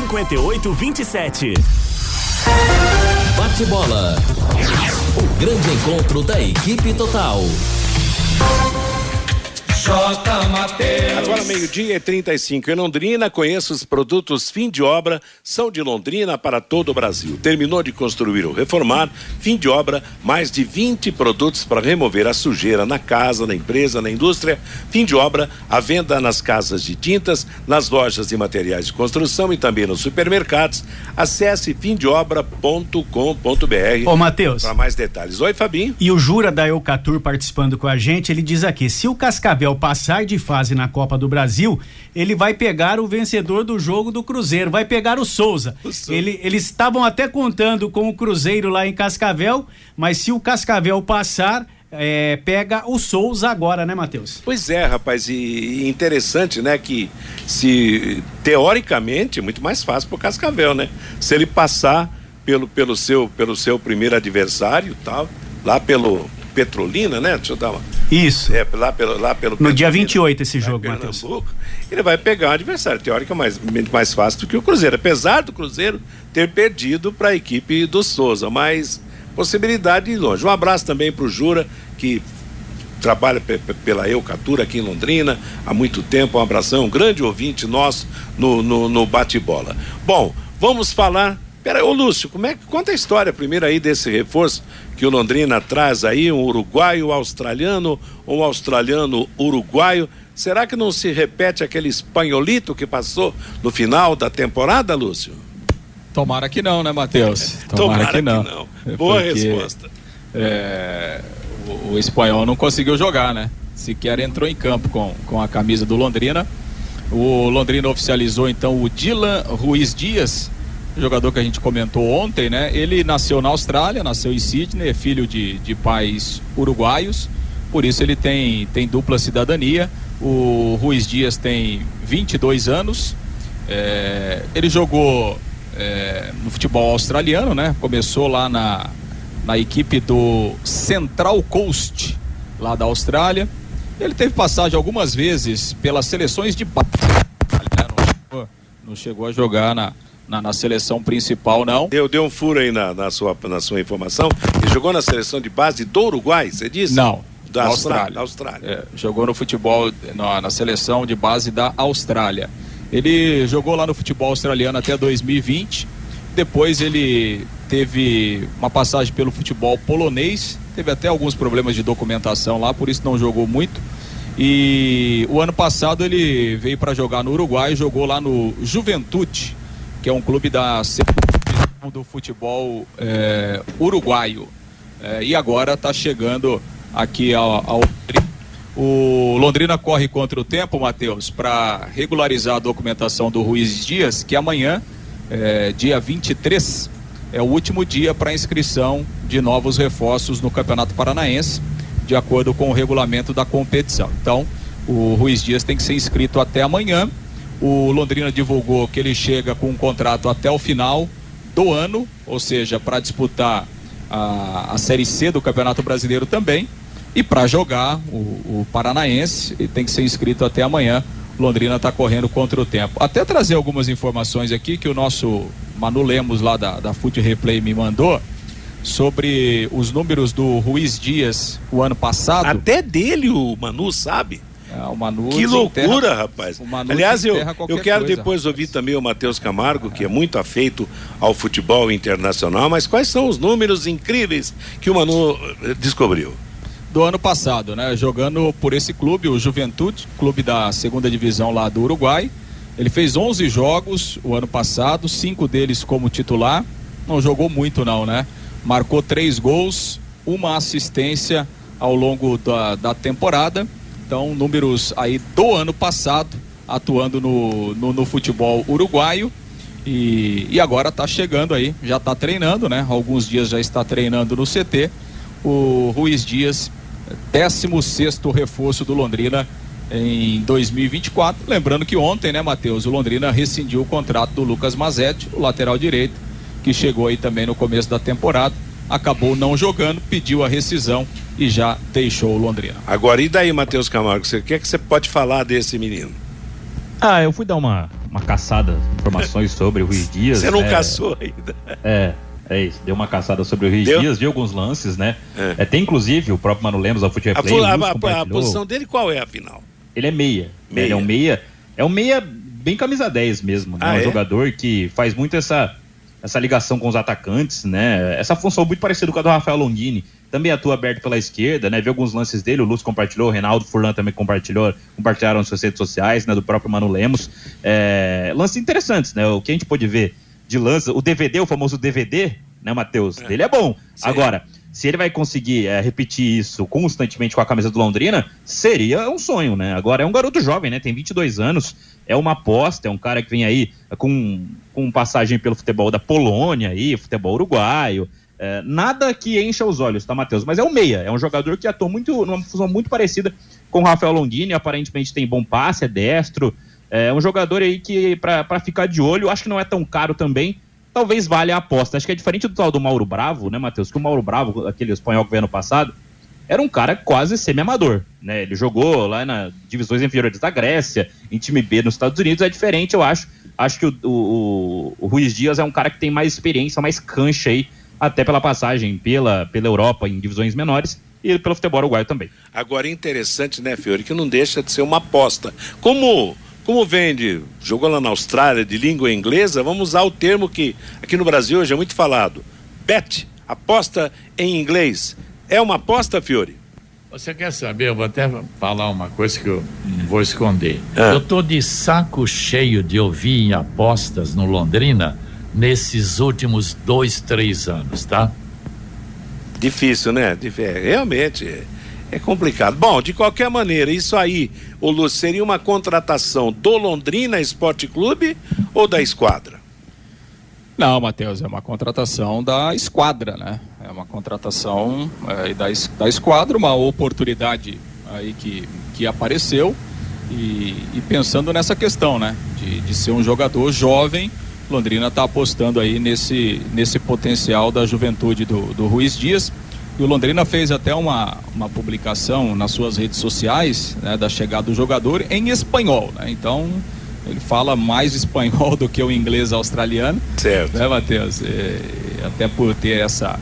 5827. Bate bola. O grande encontro da equipe total. J. Mateus. Agora meio-dia e 35 em Londrina. Conheça os produtos fim de obra, são de Londrina para todo o Brasil. Terminou de construir ou reformar, fim de obra, mais de 20 produtos para remover a sujeira na casa, na empresa, na indústria. Fim de obra, a venda nas casas de tintas, nas lojas de materiais de construção e também nos supermercados. Acesse fimdeobra.com.br. Ô, Matheus. Para mais detalhes. Oi, Fabinho. E o Jura da Eucatur participando com a gente, ele diz aqui: se o Cascavel passar de fase na Copa do Brasil, ele vai pegar o vencedor do jogo do Cruzeiro, vai pegar o Souza. O Souza. Ele, eles estavam até contando com o Cruzeiro lá em Cascavel, mas se o Cascavel passar, é, pega o Souza agora, né, Matheus? Pois é, rapaz, e interessante, né, que se teoricamente é muito mais fácil pro Cascavel, né? Se ele passar pelo, pelo, seu, pelo seu primeiro adversário tal, lá pelo Petrolina, né? Deixa eu dar uma. Isso. É, lá pelo, lá pelo No dia 28 esse jogo, Matheus. Ele vai pegar um adversário teoricamente mais, mais fácil do que o Cruzeiro. Apesar do Cruzeiro ter perdido para a equipe do Souza, mas possibilidade de ir longe. Um abraço também para o Jura, que trabalha pela Eucatura aqui em Londrina há muito tempo. Um abração, um grande ouvinte nosso no, no, no bate-bola. Bom, vamos falar. Pera, ô Lúcio, como é que conta a história primeiro aí desse reforço que o Londrina traz aí, um uruguaio australiano, um australiano uruguaio. Será que não se repete aquele espanholito que passou no final da temporada, Lúcio? Tomara que não, né, Matheus? Tomara, Tomara que, não. que, não. Boa Porque, resposta. É, o, o, espanhol não conseguiu jogar, né? Sequer entrou em campo com, com a camisa do Londrina. O Londrina oficializou então o Dylan Ruiz Dias jogador que a gente comentou ontem, né? Ele nasceu na Austrália, nasceu em Sydney, é filho de, de pais uruguaios, por isso ele tem, tem dupla cidadania. O Ruiz Dias tem 22 anos, é, ele jogou é, no futebol australiano, né? Começou lá na, na equipe do Central Coast, lá da Austrália. Ele teve passagem algumas vezes pelas seleções de base. Não chegou a jogar na, na, na, seleção principal, não. Deu, deu um furo aí na, na, sua, na sua informação. Ele jogou na seleção de base do Uruguai, você disse? Não. Da Austrália. Da Austrália. É, jogou no futebol, na, na seleção de base da Austrália. Ele jogou lá no futebol australiano até 2020. Depois ele teve uma passagem pelo futebol polonês. Teve até alguns problemas de documentação lá, por isso não jogou muito. E o ano passado ele veio para jogar no Uruguai, jogou lá no Juventude, que é um clube da do futebol é, uruguaio. É, e agora está chegando aqui ao, ao O Londrina corre contra o tempo, Matheus, para regularizar a documentação do Ruiz Dias, que amanhã, é, dia 23, é o último dia para inscrição de novos reforços no Campeonato Paranaense, de acordo com o regulamento da competição. Então, o Ruiz Dias tem que ser inscrito até amanhã. O Londrina divulgou que ele chega com um contrato até o final do ano, ou seja, para disputar a, a Série C do Campeonato Brasileiro também. E para jogar o, o Paranaense, ele tem que ser inscrito até amanhã. Londrina está correndo contra o tempo. Até trazer algumas informações aqui que o nosso Manu Lemos lá da, da Foot Replay me mandou sobre os números do Ruiz Dias o ano passado. Até dele o Manu sabe. O Manu que loucura, rapaz. Aliás, eu, eu quero coisa, depois rapaz. ouvir também o Matheus Camargo, que é muito afeito ao futebol internacional, mas quais são os números incríveis que o Manu eh, descobriu? do ano passado, né? Jogando por esse clube, o Juventude, clube da segunda divisão lá do Uruguai. Ele fez 11 jogos o ano passado, cinco deles como titular. Não jogou muito não, né? Marcou três gols, uma assistência ao longo da, da temporada. Então, números aí do ano passado, atuando no, no, no futebol uruguaio. E, e agora está chegando aí, já está treinando, né? Alguns dias já está treinando no CT. O Ruiz Dias 16 reforço do Londrina em 2024. Lembrando que ontem, né, Matheus, o Londrina rescindiu o contrato do Lucas Mazetti, o lateral direito, que chegou aí também no começo da temporada. Acabou não jogando, pediu a rescisão e já deixou o Londrina. Agora, e daí, Matheus Camargo? O que, é que você pode falar desse menino? Ah, eu fui dar uma, uma caçada, informações sobre o Ruiz Dias. Você não né? caçou ainda. É, é isso, deu uma caçada sobre o Ruiz deu? Dias, viu alguns lances, né? É. é. tem inclusive o próprio Mano Lemos ao futebol. A, a, a, a, posição dele qual é, afinal? Ele é meia. meia. Ele é um meia. É um meia bem camisa 10 mesmo, né? Ah, um é? jogador que faz muito essa, essa ligação com os atacantes, né? Essa função muito parecida com a do Rafael Longini. Também atua aberto pela esquerda, né? Vi alguns lances dele, o Lúcio compartilhou, o Reinaldo Furlan também compartilhou, compartilharam nas suas redes sociais, né? Do próprio Mano Lemos. É, lances interessantes, né? O que a gente pôde ver de lança, o DVD, o famoso DVD, né, Matheus? É. Ele é bom. Sim. Agora, se ele vai conseguir é, repetir isso constantemente com a camisa do Londrina, seria um sonho, né? Agora é um garoto jovem, né? Tem 22 anos, é uma aposta, é um cara que vem aí com, com passagem pelo futebol da Polônia aí, futebol uruguaio. É, nada que encha os olhos, tá, Matheus? Mas é um meia, é um jogador que atua muito, numa função muito parecida com o Rafael Longini, aparentemente tem bom passe, é destro. É um jogador aí que, para ficar de olho, acho que não é tão caro também, talvez valha a aposta. Acho que é diferente do tal do Mauro Bravo, né, Matheus? Que o Mauro Bravo, aquele espanhol que veio ano passado, era um cara quase semi-amador, né? Ele jogou lá nas divisões inferiores da Grécia, em time B nos Estados Unidos, é diferente, eu acho. Acho que o, o, o Ruiz Dias é um cara que tem mais experiência, mais cancha aí, até pela passagem pela, pela Europa em divisões menores e pelo futebol uruguaio também. Agora, interessante, né, Fiore, que não deixa de ser uma aposta. Como como vende, jogou lá na Austrália de língua inglesa, vamos usar o termo que aqui no Brasil hoje é muito falado. Bet, aposta em inglês. É uma aposta, Fiore? Você quer saber? Eu vou até falar uma coisa que eu não vou esconder. Ah. Eu tô de saco cheio de ouvir em apostas no Londrina nesses últimos dois, três anos, tá? Difícil, né? É, realmente é complicado. Bom, de qualquer maneira, isso aí, o Lúcio, seria uma contratação do Londrina Esporte Clube ou da esquadra? Não, Matheus, é uma contratação da esquadra, né? É uma contratação é, da, da esquadra, uma oportunidade aí que, que apareceu e, e pensando nessa questão, né? De, de ser um jogador jovem, Londrina está apostando aí nesse, nesse potencial da juventude do, do Ruiz Dias e o Londrina fez até uma, uma publicação nas suas redes sociais né, da chegada do jogador em espanhol. Né? Então, ele fala mais espanhol do que o inglês australiano. Certo. Né, Matheus? até por ter essa,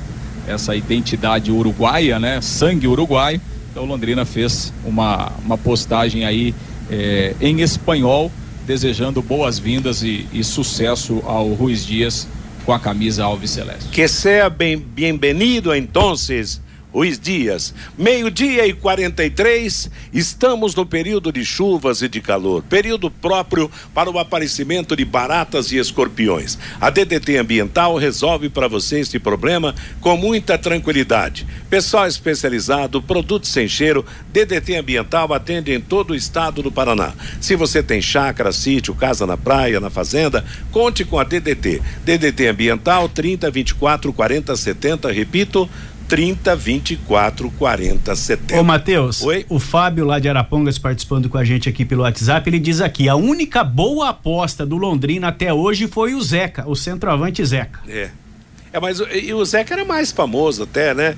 essa identidade uruguaia, né? Sangue uruguaio. Então, Londrina fez uma, uma postagem aí é, em espanhol, desejando boas-vindas e, e sucesso ao Ruiz Dias com a camisa Alves Celeste. Que seja bem, bem-vindo, entonces, os dias. Meio-dia e 43, estamos no período de chuvas e de calor, período próprio para o aparecimento de baratas e escorpiões. A DDT Ambiental resolve para você este problema com muita tranquilidade. Pessoal especializado, produtos sem cheiro, DDT Ambiental atende em todo o estado do Paraná. Se você tem chácara, sítio, casa na praia, na fazenda, conte com a DDT. DDT Ambiental 30 24 40 70, repito, 30 24 40 70. Ô, Matheus, o Fábio lá de Arapongas participando com a gente aqui pelo WhatsApp, ele diz aqui: a única boa aposta do Londrina até hoje foi o Zeca, o centroavante Zeca. É. É, mas e o Zeca era mais famoso até, né?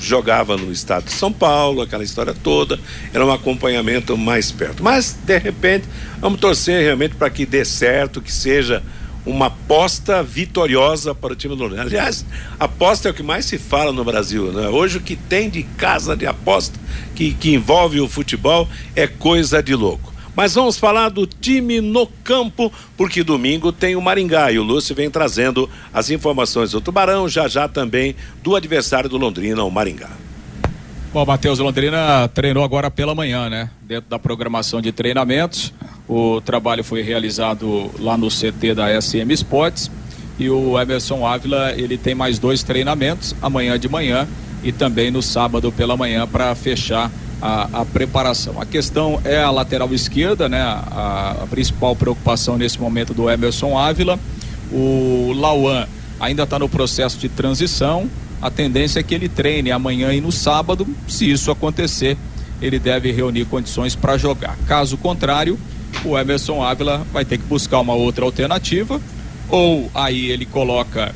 Jogava no estado de São Paulo, aquela história toda, era um acompanhamento mais perto. Mas, de repente, vamos torcer realmente para que dê certo, que seja uma aposta vitoriosa para o time do Londrina. Aliás, aposta é o que mais se fala no Brasil. Né? Hoje o que tem de casa de aposta que, que envolve o futebol é coisa de louco. Mas vamos falar do time no campo, porque domingo tem o Maringá e o Lúcio vem trazendo as informações do Tubarão, já já também do adversário do Londrina, o Maringá. Bom, Matheus Londrina treinou agora pela manhã, né? Dentro da programação de treinamentos. O trabalho foi realizado lá no CT da SM Sports e o Emerson Ávila ele tem mais dois treinamentos amanhã de manhã e também no sábado pela manhã para fechar a, a, preparação. A questão é a lateral esquerda, né? A, a principal preocupação nesse momento do Emerson Ávila. O Lauan ainda está no processo de transição. A tendência é que ele treine amanhã e no sábado. Se isso acontecer, ele deve reunir condições para jogar. Caso contrário, o Emerson Ávila vai ter que buscar uma outra alternativa, ou aí ele coloca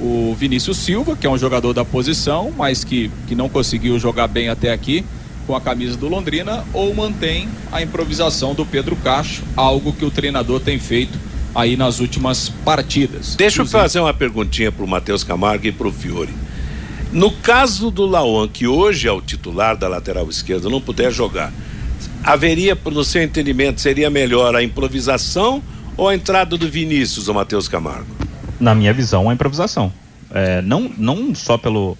o Vinícius Silva, que é um jogador da posição, mas que, que não conseguiu jogar bem até aqui com a camisa do Londrina, ou mantém a improvisação do Pedro Cacho, algo que o treinador tem feito aí nas últimas partidas. Deixa eu fazer uma perguntinha para o Matheus Camargo e para o Fiore. No caso do Lauan, que hoje é o titular da lateral esquerda, não puder jogar, haveria, no seu entendimento, seria melhor a improvisação ou a entrada do Vinícius, o Matheus Camargo? Na minha visão, a improvisação. É, não, não só pelo,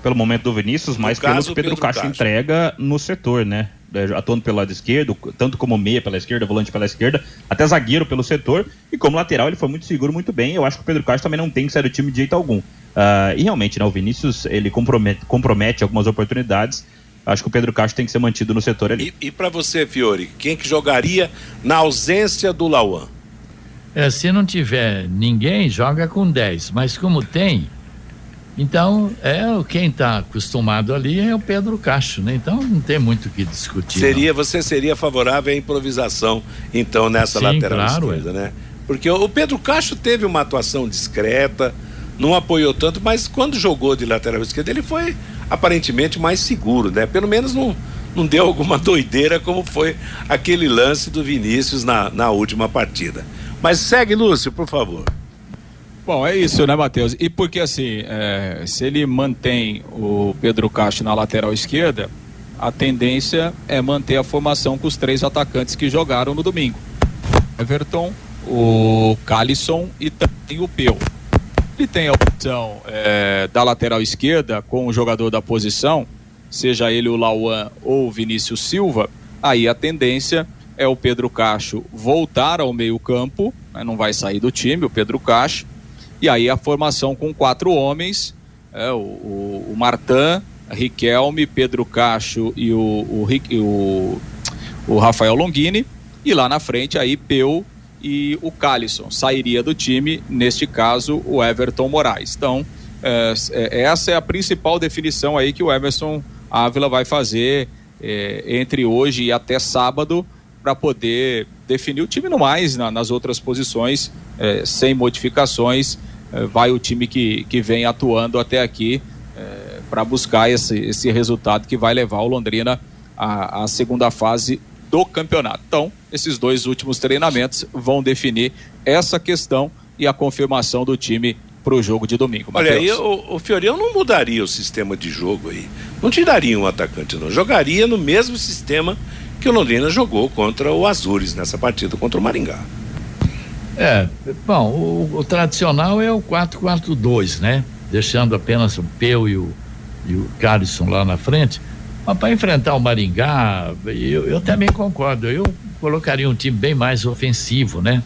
pelo momento do Vinícius, mas pelo que Pedro, Pedro Castro, Castro entrega no setor, né? É, atuando pelo lado esquerdo, tanto como meia pela esquerda, volante pela esquerda, até zagueiro pelo setor, e como lateral ele foi muito seguro, muito bem. Eu acho que o Pedro Castro também não tem que sair do time de jeito algum. Uh, e realmente, né, o Vinícius ele compromete, compromete algumas oportunidades, acho que o Pedro Castro tem que ser mantido no setor ali. E, e para você, Fiore, quem que jogaria na ausência do Lauan? É, se não tiver ninguém, joga com 10. Mas como tem, então é quem está acostumado ali é o Pedro Castro, né? Então não tem muito o que discutir. Seria, não. você seria favorável à improvisação, então, nessa Sim, lateral claro, esquerda, é. né? Porque o Pedro Castro teve uma atuação discreta, não apoiou tanto, mas quando jogou de lateral esquerda, ele foi aparentemente mais seguro, né? Pelo menos não, não deu alguma doideira como foi aquele lance do Vinícius na, na última partida. Mas segue, Lúcio, por favor. Bom, é isso, né, Matheus? E porque assim, é, se ele mantém o Pedro Castro na lateral esquerda, a tendência é manter a formação com os três atacantes que jogaram no domingo: Everton, o Calisson e também o Peu. Ele tem a opção é, da lateral esquerda com o jogador da posição, seja ele o Lauan ou o Vinícius Silva, aí a tendência é o Pedro Cacho voltar ao meio-campo, né, não vai sair do time, o Pedro Cacho, e aí a formação com quatro homens, é, o, o, o Riquelme, Pedro Cacho e o, o, o, o Rafael Longini, e lá na frente aí Peu e o Calisson. Sairia do time, neste caso, o Everton Moraes. Então, é, é, essa é a principal definição aí que o Emerson Ávila vai fazer é, entre hoje e até sábado para poder definir o time no mais na, nas outras posições, é, sem modificações. É, vai o time que, que vem atuando até aqui para buscar esse, esse resultado que vai levar o Londrina à, à segunda fase do campeonato. Então, esses dois últimos treinamentos vão definir essa questão e a confirmação do time para o jogo de domingo. Olha, aí o, o Fiorino não mudaria o sistema de jogo aí. Não tiraria um atacante, não. Jogaria no mesmo sistema que o Londrina jogou contra o Azures nessa partida contra o Maringá. É, bom, o, o tradicional é o 4-4-2, né? Deixando apenas o Peu e o, e o Carlson lá na frente. Mas para enfrentar o Maringá, eu, eu também concordo. Eu colocaria um time bem mais ofensivo, né?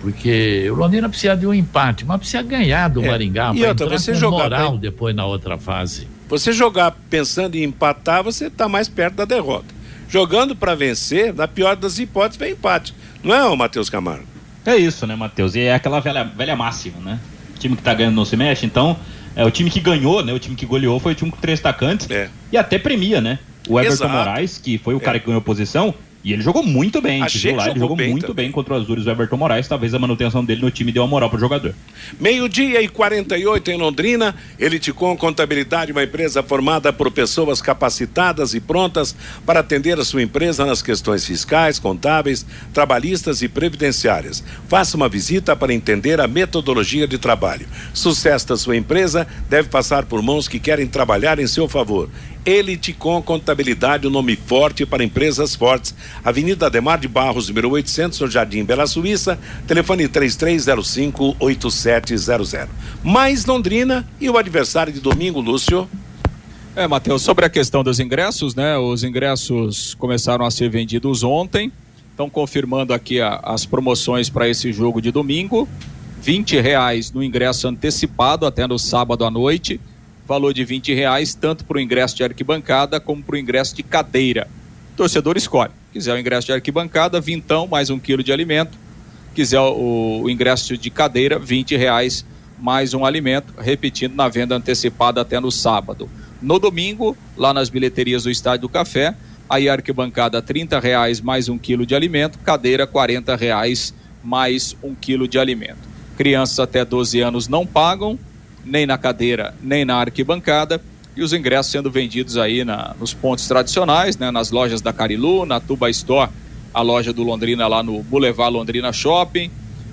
Porque o Londrina precisa de um empate, mas precisa ganhar do é. Maringá para entrar você com jogar moral depois na outra fase. Você jogar pensando em empatar, você está mais perto da derrota. Jogando para vencer, na pior das hipóteses, vem empate. Não é, o Matheus Camargo? É isso, né, Matheus? E é aquela velha, velha máxima, né? O time que tá ganhando não se mexe, então é, o time que ganhou, né? O time que goleou foi o time com três atacantes. É. E até premia, né? O Everton Exato. Moraes, que foi o é. cara que ganhou posição, e ele jogou muito bem, Achei lá, ele jogou bem muito também. bem contra os Azures, o Everton Moraes, talvez a manutenção dele no time deu uma moral pro jogador. Meio-dia e 48 em Londrina, Eliticom Contabilidade, uma empresa formada por pessoas capacitadas e prontas para atender a sua empresa nas questões fiscais, contábeis, trabalhistas e previdenciárias. Faça uma visita para entender a metodologia de trabalho. Sucesso da sua empresa deve passar por mãos que querem trabalhar em seu favor. Eliticom Contabilidade, o um nome forte para empresas fortes. Avenida Ademar de Barros, número 800, no Jardim Bela Suíça. Telefone 3305-8700. Mais Londrina e o adversário de domingo, Lúcio. É, Matheus, sobre a questão dos ingressos, né? Os ingressos começaram a ser vendidos ontem. Estão confirmando aqui a, as promoções para esse jogo de domingo. 20 reais no ingresso antecipado até no sábado à noite valor de 20 reais, tanto para o ingresso de arquibancada como para o ingresso de cadeira. O torcedor escolhe. Quiser o ingresso de arquibancada, vintão mais um quilo de alimento. Quiser o, o ingresso de cadeira, 20 reais mais um alimento, repetindo na venda antecipada até no sábado. No domingo, lá nas bilheterias do Estádio do Café, aí arquibancada 30 reais mais um quilo de alimento, cadeira 40 reais mais um quilo de alimento. Crianças até 12 anos não pagam, nem na cadeira, nem na arquibancada. E os ingressos sendo vendidos aí na, nos pontos tradicionais, né, nas lojas da Carilu, na Tuba Store, a loja do Londrina lá no Boulevard Londrina Shopping,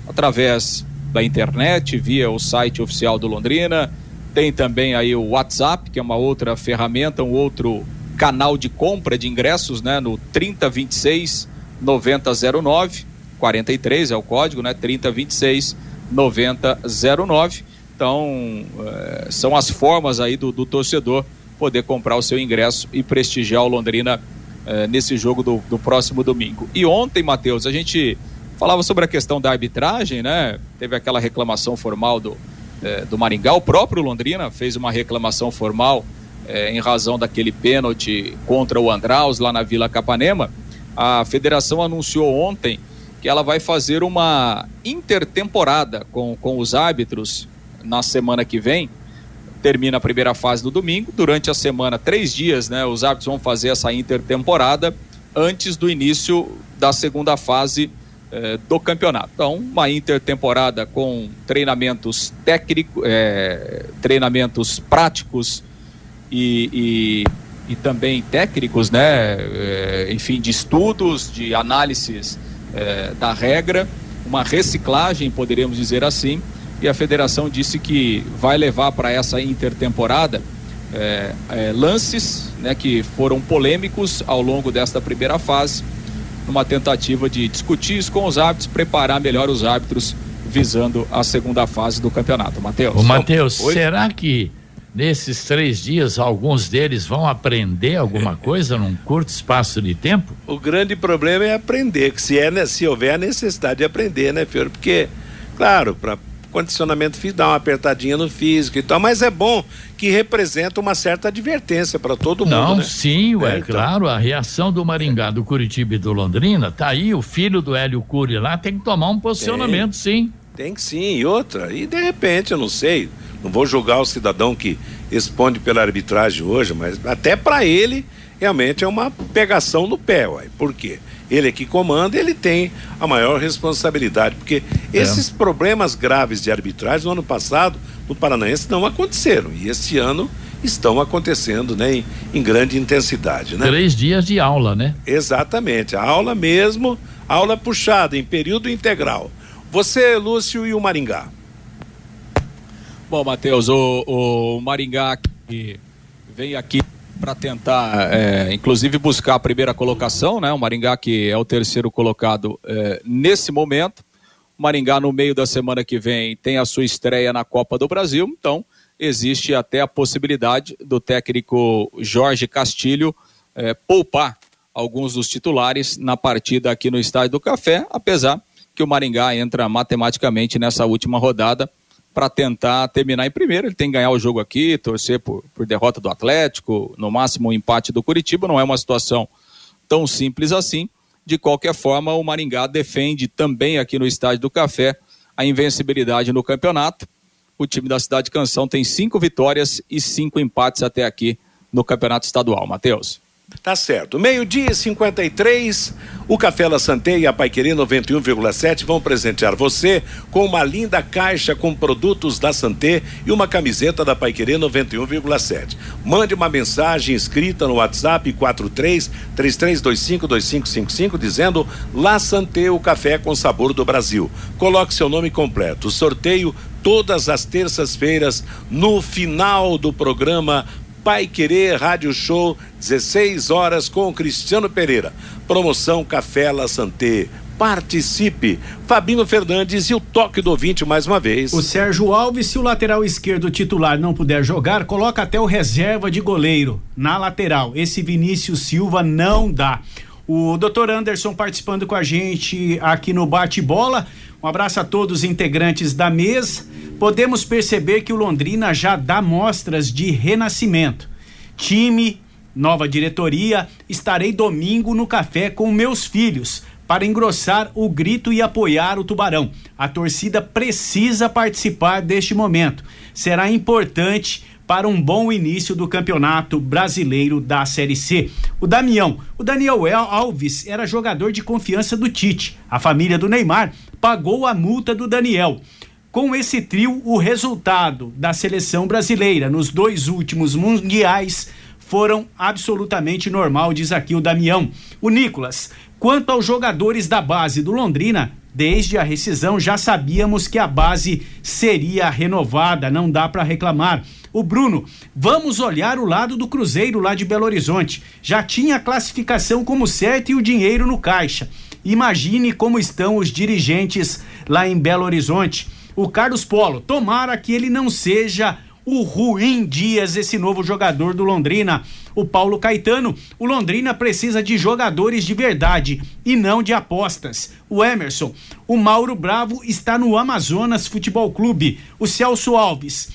através da internet, via o site oficial do Londrina. Tem também aí o WhatsApp, que é uma outra ferramenta, um outro canal de compra de ingressos, né, no 3026 9009, 43 é o código, né, 3026 9009 então, é, são as formas aí do, do, torcedor poder comprar o seu ingresso e prestigiar o Londrina é, nesse jogo do, do, próximo domingo. E ontem, Matheus, a gente falava sobre a questão da arbitragem, né? Teve aquela reclamação formal do, é, do Maringá. O próprio Londrina fez uma reclamação formal em razão daquele pênalti contra o Andraus lá na Vila Capanema. A federação anunciou ontem que ela vai fazer uma intertemporada com, com os árbitros na semana que vem. Termina a primeira fase no domingo. Durante a semana, três dias, né? Os árbitros vão fazer essa intertemporada antes do início da segunda fase eh, do campeonato. Então, uma intertemporada com treinamentos técnicos, eh, treinamentos práticos e, e, e, também técnicos, né? Eh, enfim, de estudos, de análises da regra, uma reciclagem, poderíamos dizer assim e a federação disse que vai levar para essa intertemporada é, é, lances né, que foram polêmicos ao longo desta primeira fase, numa tentativa de discutir isso com os árbitros, preparar melhor os árbitros visando a segunda fase do campeonato. Matheus. Ô, Matheus, será que nesses três dias alguns deles vão aprender alguma coisa num curto espaço de tempo? O grande problema é aprender, que se, é, se houver a necessidade de aprender, né, Fiore? Porque, claro, para condicionamento físico, dá uma apertadinha no físico e tal, mas é bom que representa uma certa advertência para todo mundo. Não, né? sim, ué, é, então. claro, a reação do Maringá, do Curitiba e do Londrina, tá aí, o filho do Hélio Cury lá tem que tomar um posicionamento, tem, sim. Tem que sim, e outra, e de repente, eu não sei, não vou julgar o cidadão que responde pela arbitragem hoje, mas até para ele realmente é uma pegação no pé, ué. Por quê? ele é que comanda, ele tem a maior responsabilidade, porque é. esses problemas graves de arbitragem no ano passado no Paranaense não aconteceram e este ano estão acontecendo, né, em, em grande intensidade, né? Três dias de aula, né? Exatamente, a aula mesmo, aula puxada em período integral. Você, Lúcio e o Maringá. Bom, Matheus, o, o Maringá que vem aqui para tentar, é, inclusive, buscar a primeira colocação, né? O Maringá que é o terceiro colocado é, nesse momento. O Maringá no meio da semana que vem tem a sua estreia na Copa do Brasil, então existe até a possibilidade do técnico Jorge Castilho eh, poupar alguns dos titulares na partida aqui no Estádio do Café, apesar que o Maringá entra matematicamente nessa última rodada para tentar terminar em primeiro. Ele tem que ganhar o jogo aqui, torcer por, por derrota do Atlético, no máximo o um empate do Curitiba. Não é uma situação tão simples assim. De qualquer forma, o Maringá defende também aqui no Estádio do Café a invencibilidade no campeonato. O time da Cidade Canção tem cinco vitórias e cinco empates até aqui no campeonato estadual. Matheus. Tá certo. Meio-dia e 53, o Café La Santé e a Paiquerê 91,7 vão presentear você com uma linda caixa com produtos da Santé e uma camiseta da Paiquerê 91,7. Mande uma mensagem escrita no WhatsApp 43 3325 2555 dizendo La Santé, o café com sabor do Brasil. Coloque seu nome completo. Sorteio todas as terças-feiras no final do programa Pai Querer Rádio Show, 16 horas com Cristiano Pereira. Promoção Café La Santé. Participe. Fabinho Fernandes e o toque do ouvinte mais uma vez. O Sérgio Alves, se o lateral esquerdo titular não puder jogar, coloca até o reserva de goleiro na lateral. Esse Vinícius Silva não dá. O doutor Anderson participando com a gente aqui no Bate-Bola. Um abraço a todos os integrantes da mesa podemos perceber que o Londrina já dá mostras de renascimento. Time, nova diretoria, estarei domingo no café com meus filhos para engrossar o grito e apoiar o Tubarão. A torcida precisa participar deste momento. Será importante para um bom início do Campeonato Brasileiro da Série C. O Damião, o Daniel Alves era jogador de confiança do Tite. A família do Neymar pagou a multa do Daniel. Com esse trio, o resultado da seleção brasileira nos dois últimos mundiais foram absolutamente normal, diz aqui o Damião. O Nicolas, quanto aos jogadores da base do Londrina, desde a rescisão já sabíamos que a base seria renovada, não dá para reclamar. O Bruno, vamos olhar o lado do Cruzeiro lá de Belo Horizonte. Já tinha a classificação como certa e o dinheiro no caixa. Imagine como estão os dirigentes lá em Belo Horizonte o Carlos Polo. Tomara que ele não seja o ruim Dias, esse novo jogador do Londrina. O Paulo Caetano, o Londrina precisa de jogadores de verdade e não de apostas. O Emerson, o Mauro Bravo está no Amazonas Futebol Clube. O Celso Alves,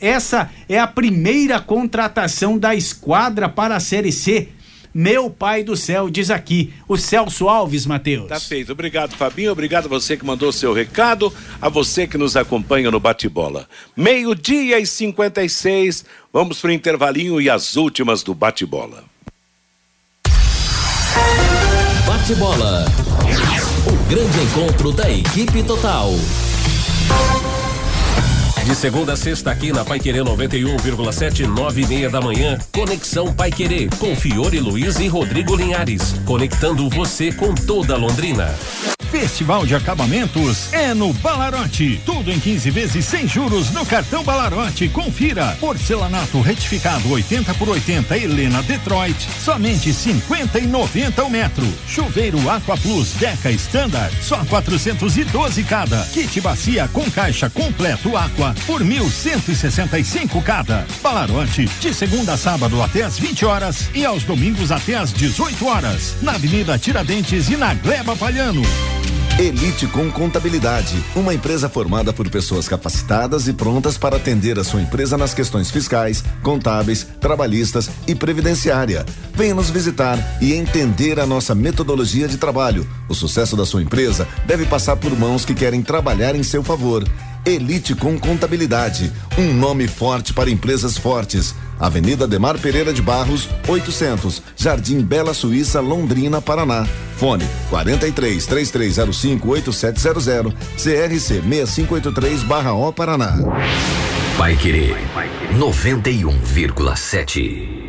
essa é a primeira contratação da esquadra para a Série C meu pai do céu, diz aqui o Celso Alves, Matheus. Tá feito. Obrigado, Fabinho. Obrigado a você que mandou seu recado, a você que nos acompanha no bate-bola. Meio-dia e 56. Vamos pro intervalinho e as últimas do bate-bola. Bate-bola. O grande encontro da equipe total. De segunda a sexta aqui na Pai Querer 91,7, nove e meia da manhã. Conexão Pai Querer com Fiore Luiz e Rodrigo Linhares. Conectando você com toda Londrina. Festival de Acabamentos é no Balarote. Tudo em 15 vezes sem juros no cartão Balarote. Confira. Porcelanato retificado 80 por 80 Helena Detroit, somente 50 e 90 o metro. Chuveiro Aqua Plus Deca Standard, só 412 cada. Kit bacia com caixa completo Aqua por 1.165 cada. Balarote, de segunda a sábado até às 20 horas e aos domingos até às 18 horas. Na Avenida Tiradentes e na Gleba Palhano. Elite com Contabilidade, uma empresa formada por pessoas capacitadas e prontas para atender a sua empresa nas questões fiscais, contábeis, trabalhistas e previdenciária. Venha nos visitar e entender a nossa metodologia de trabalho. O sucesso da sua empresa deve passar por mãos que querem trabalhar em seu favor. Elite com Contabilidade, um nome forte para empresas fortes. Avenida Demar Pereira de Barros, 800, Jardim Bela Suíça, Londrina, Paraná. Fone 43 3305 8700, CRC 6583/O Paraná. Vai querer 91,7.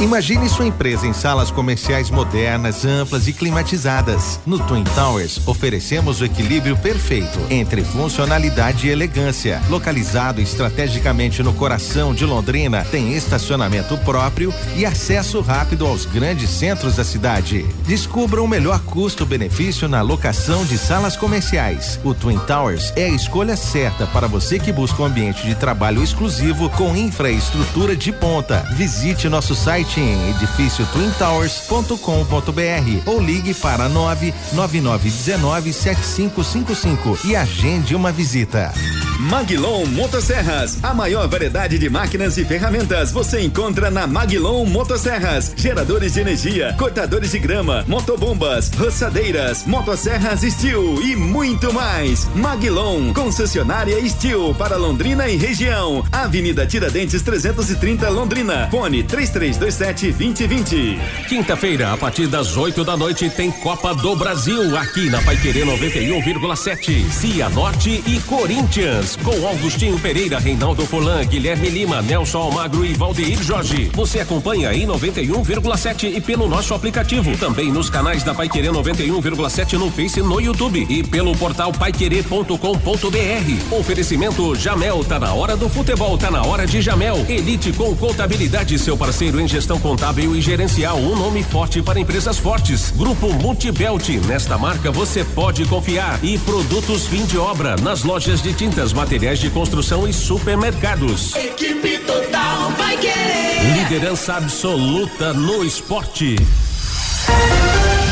Imagine sua empresa em salas comerciais modernas, amplas e climatizadas. No Twin Towers, oferecemos o equilíbrio perfeito entre funcionalidade e elegância. Localizado estrategicamente no coração de Londrina, tem estacionamento próprio e acesso rápido aos grandes centros da cidade. Descubra o melhor custo-benefício na locação de salas comerciais. O Twin Towers é a escolha certa para você que busca um ambiente de trabalho exclusivo com infraestrutura de ponta. Visite nosso site em edifício twintowers.com.br ou ligue para 99919 7555 e agende uma visita. Maglon Motosserras, a maior variedade de máquinas e ferramentas você encontra na Maglon Motosserras. Geradores de energia, cortadores de grama, motobombas, roçadeiras, motosserras Steel e muito mais. Maglon, concessionária Steel para Londrina e região. Avenida Tiradentes 330 Londrina. Fone 3327 2020. Quinta-feira, a partir das 8 da noite, tem Copa do Brasil aqui na Paiquerê 91,7. Cianorte e Corinthians com Augustinho Pereira, Reinaldo Folan, Guilherme Lima, Nelson Almagro e Valdeir Jorge. Você acompanha em 91,7 e pelo nosso aplicativo. Também nos canais da Paiquerê 91,7 no Face e no YouTube e pelo portal paiquerê.com.br. Oferecimento Jamel, tá na hora do futebol, tá na hora de Jamel. Elite com contabilidade, seu parceiro em gestão contábil e gerencial, um nome forte para empresas fortes. Grupo Multibelt, nesta marca você pode confiar. E produtos fim de obra nas lojas de tintas, materiais de construção e supermercados. Equipe total vai querer. Liderança absoluta no esporte.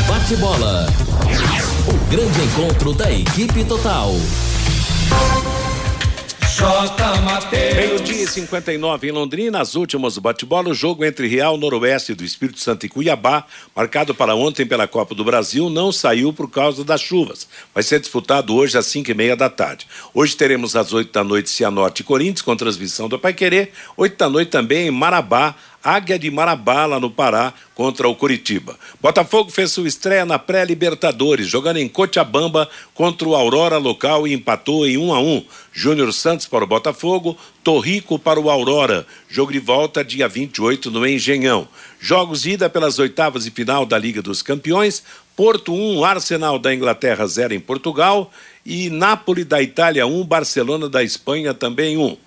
Bate bola. O grande encontro da equipe total. Meio-dia e 59 em Londrina, as últimas bate-bola, o jogo entre Real Noroeste do Espírito Santo e Cuiabá, marcado para ontem pela Copa do Brasil, não saiu por causa das chuvas. Vai ser disputado hoje às 5 e meia da tarde. Hoje teremos às 8 da noite Cianorte e Corinthians, com transmissão do Pai Querer. 8 da noite também em Marabá, Águia de Marabá, no Pará, contra o Curitiba. Botafogo fez sua estreia na pré-Libertadores, jogando em Cochabamba contra o Aurora local e empatou em 1 a 1. Júnior Santos para o Botafogo, Torrico para o Aurora. Jogo de volta dia 28 no Engenhão. Jogos de ida pelas oitavas e final da Liga dos Campeões. Porto 1, Arsenal da Inglaterra 0 em Portugal e Nápoles da Itália 1, Barcelona da Espanha também 1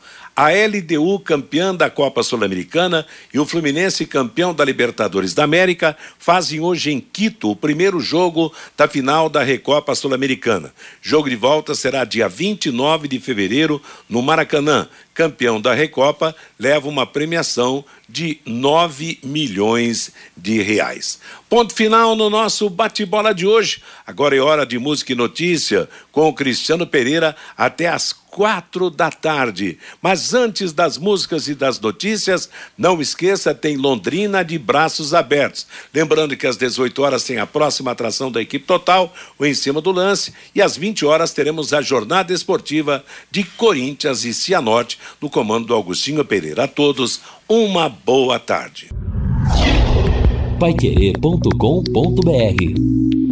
a LDU campeã da Copa Sul-Americana e o Fluminense campeão da Libertadores da América fazem hoje em Quito o primeiro jogo da final da Recopa Sul-Americana. Jogo de volta será dia 29 de fevereiro no Maracanã. Campeão da Recopa leva uma premiação de 9 milhões de reais. Ponto final no nosso bate-bola de hoje. Agora é hora de música e notícia com o Cristiano Pereira até as quatro da tarde. Mas antes das músicas e das notícias, não esqueça, tem Londrina de braços abertos. Lembrando que às 18 horas tem a próxima atração da equipe total, o Em Cima do Lance, e às 20 horas teremos a jornada esportiva de Corinthians e Cianorte, no comando do Augustinho Pereira. A todos, uma boa tarde. Paiquerê.com.br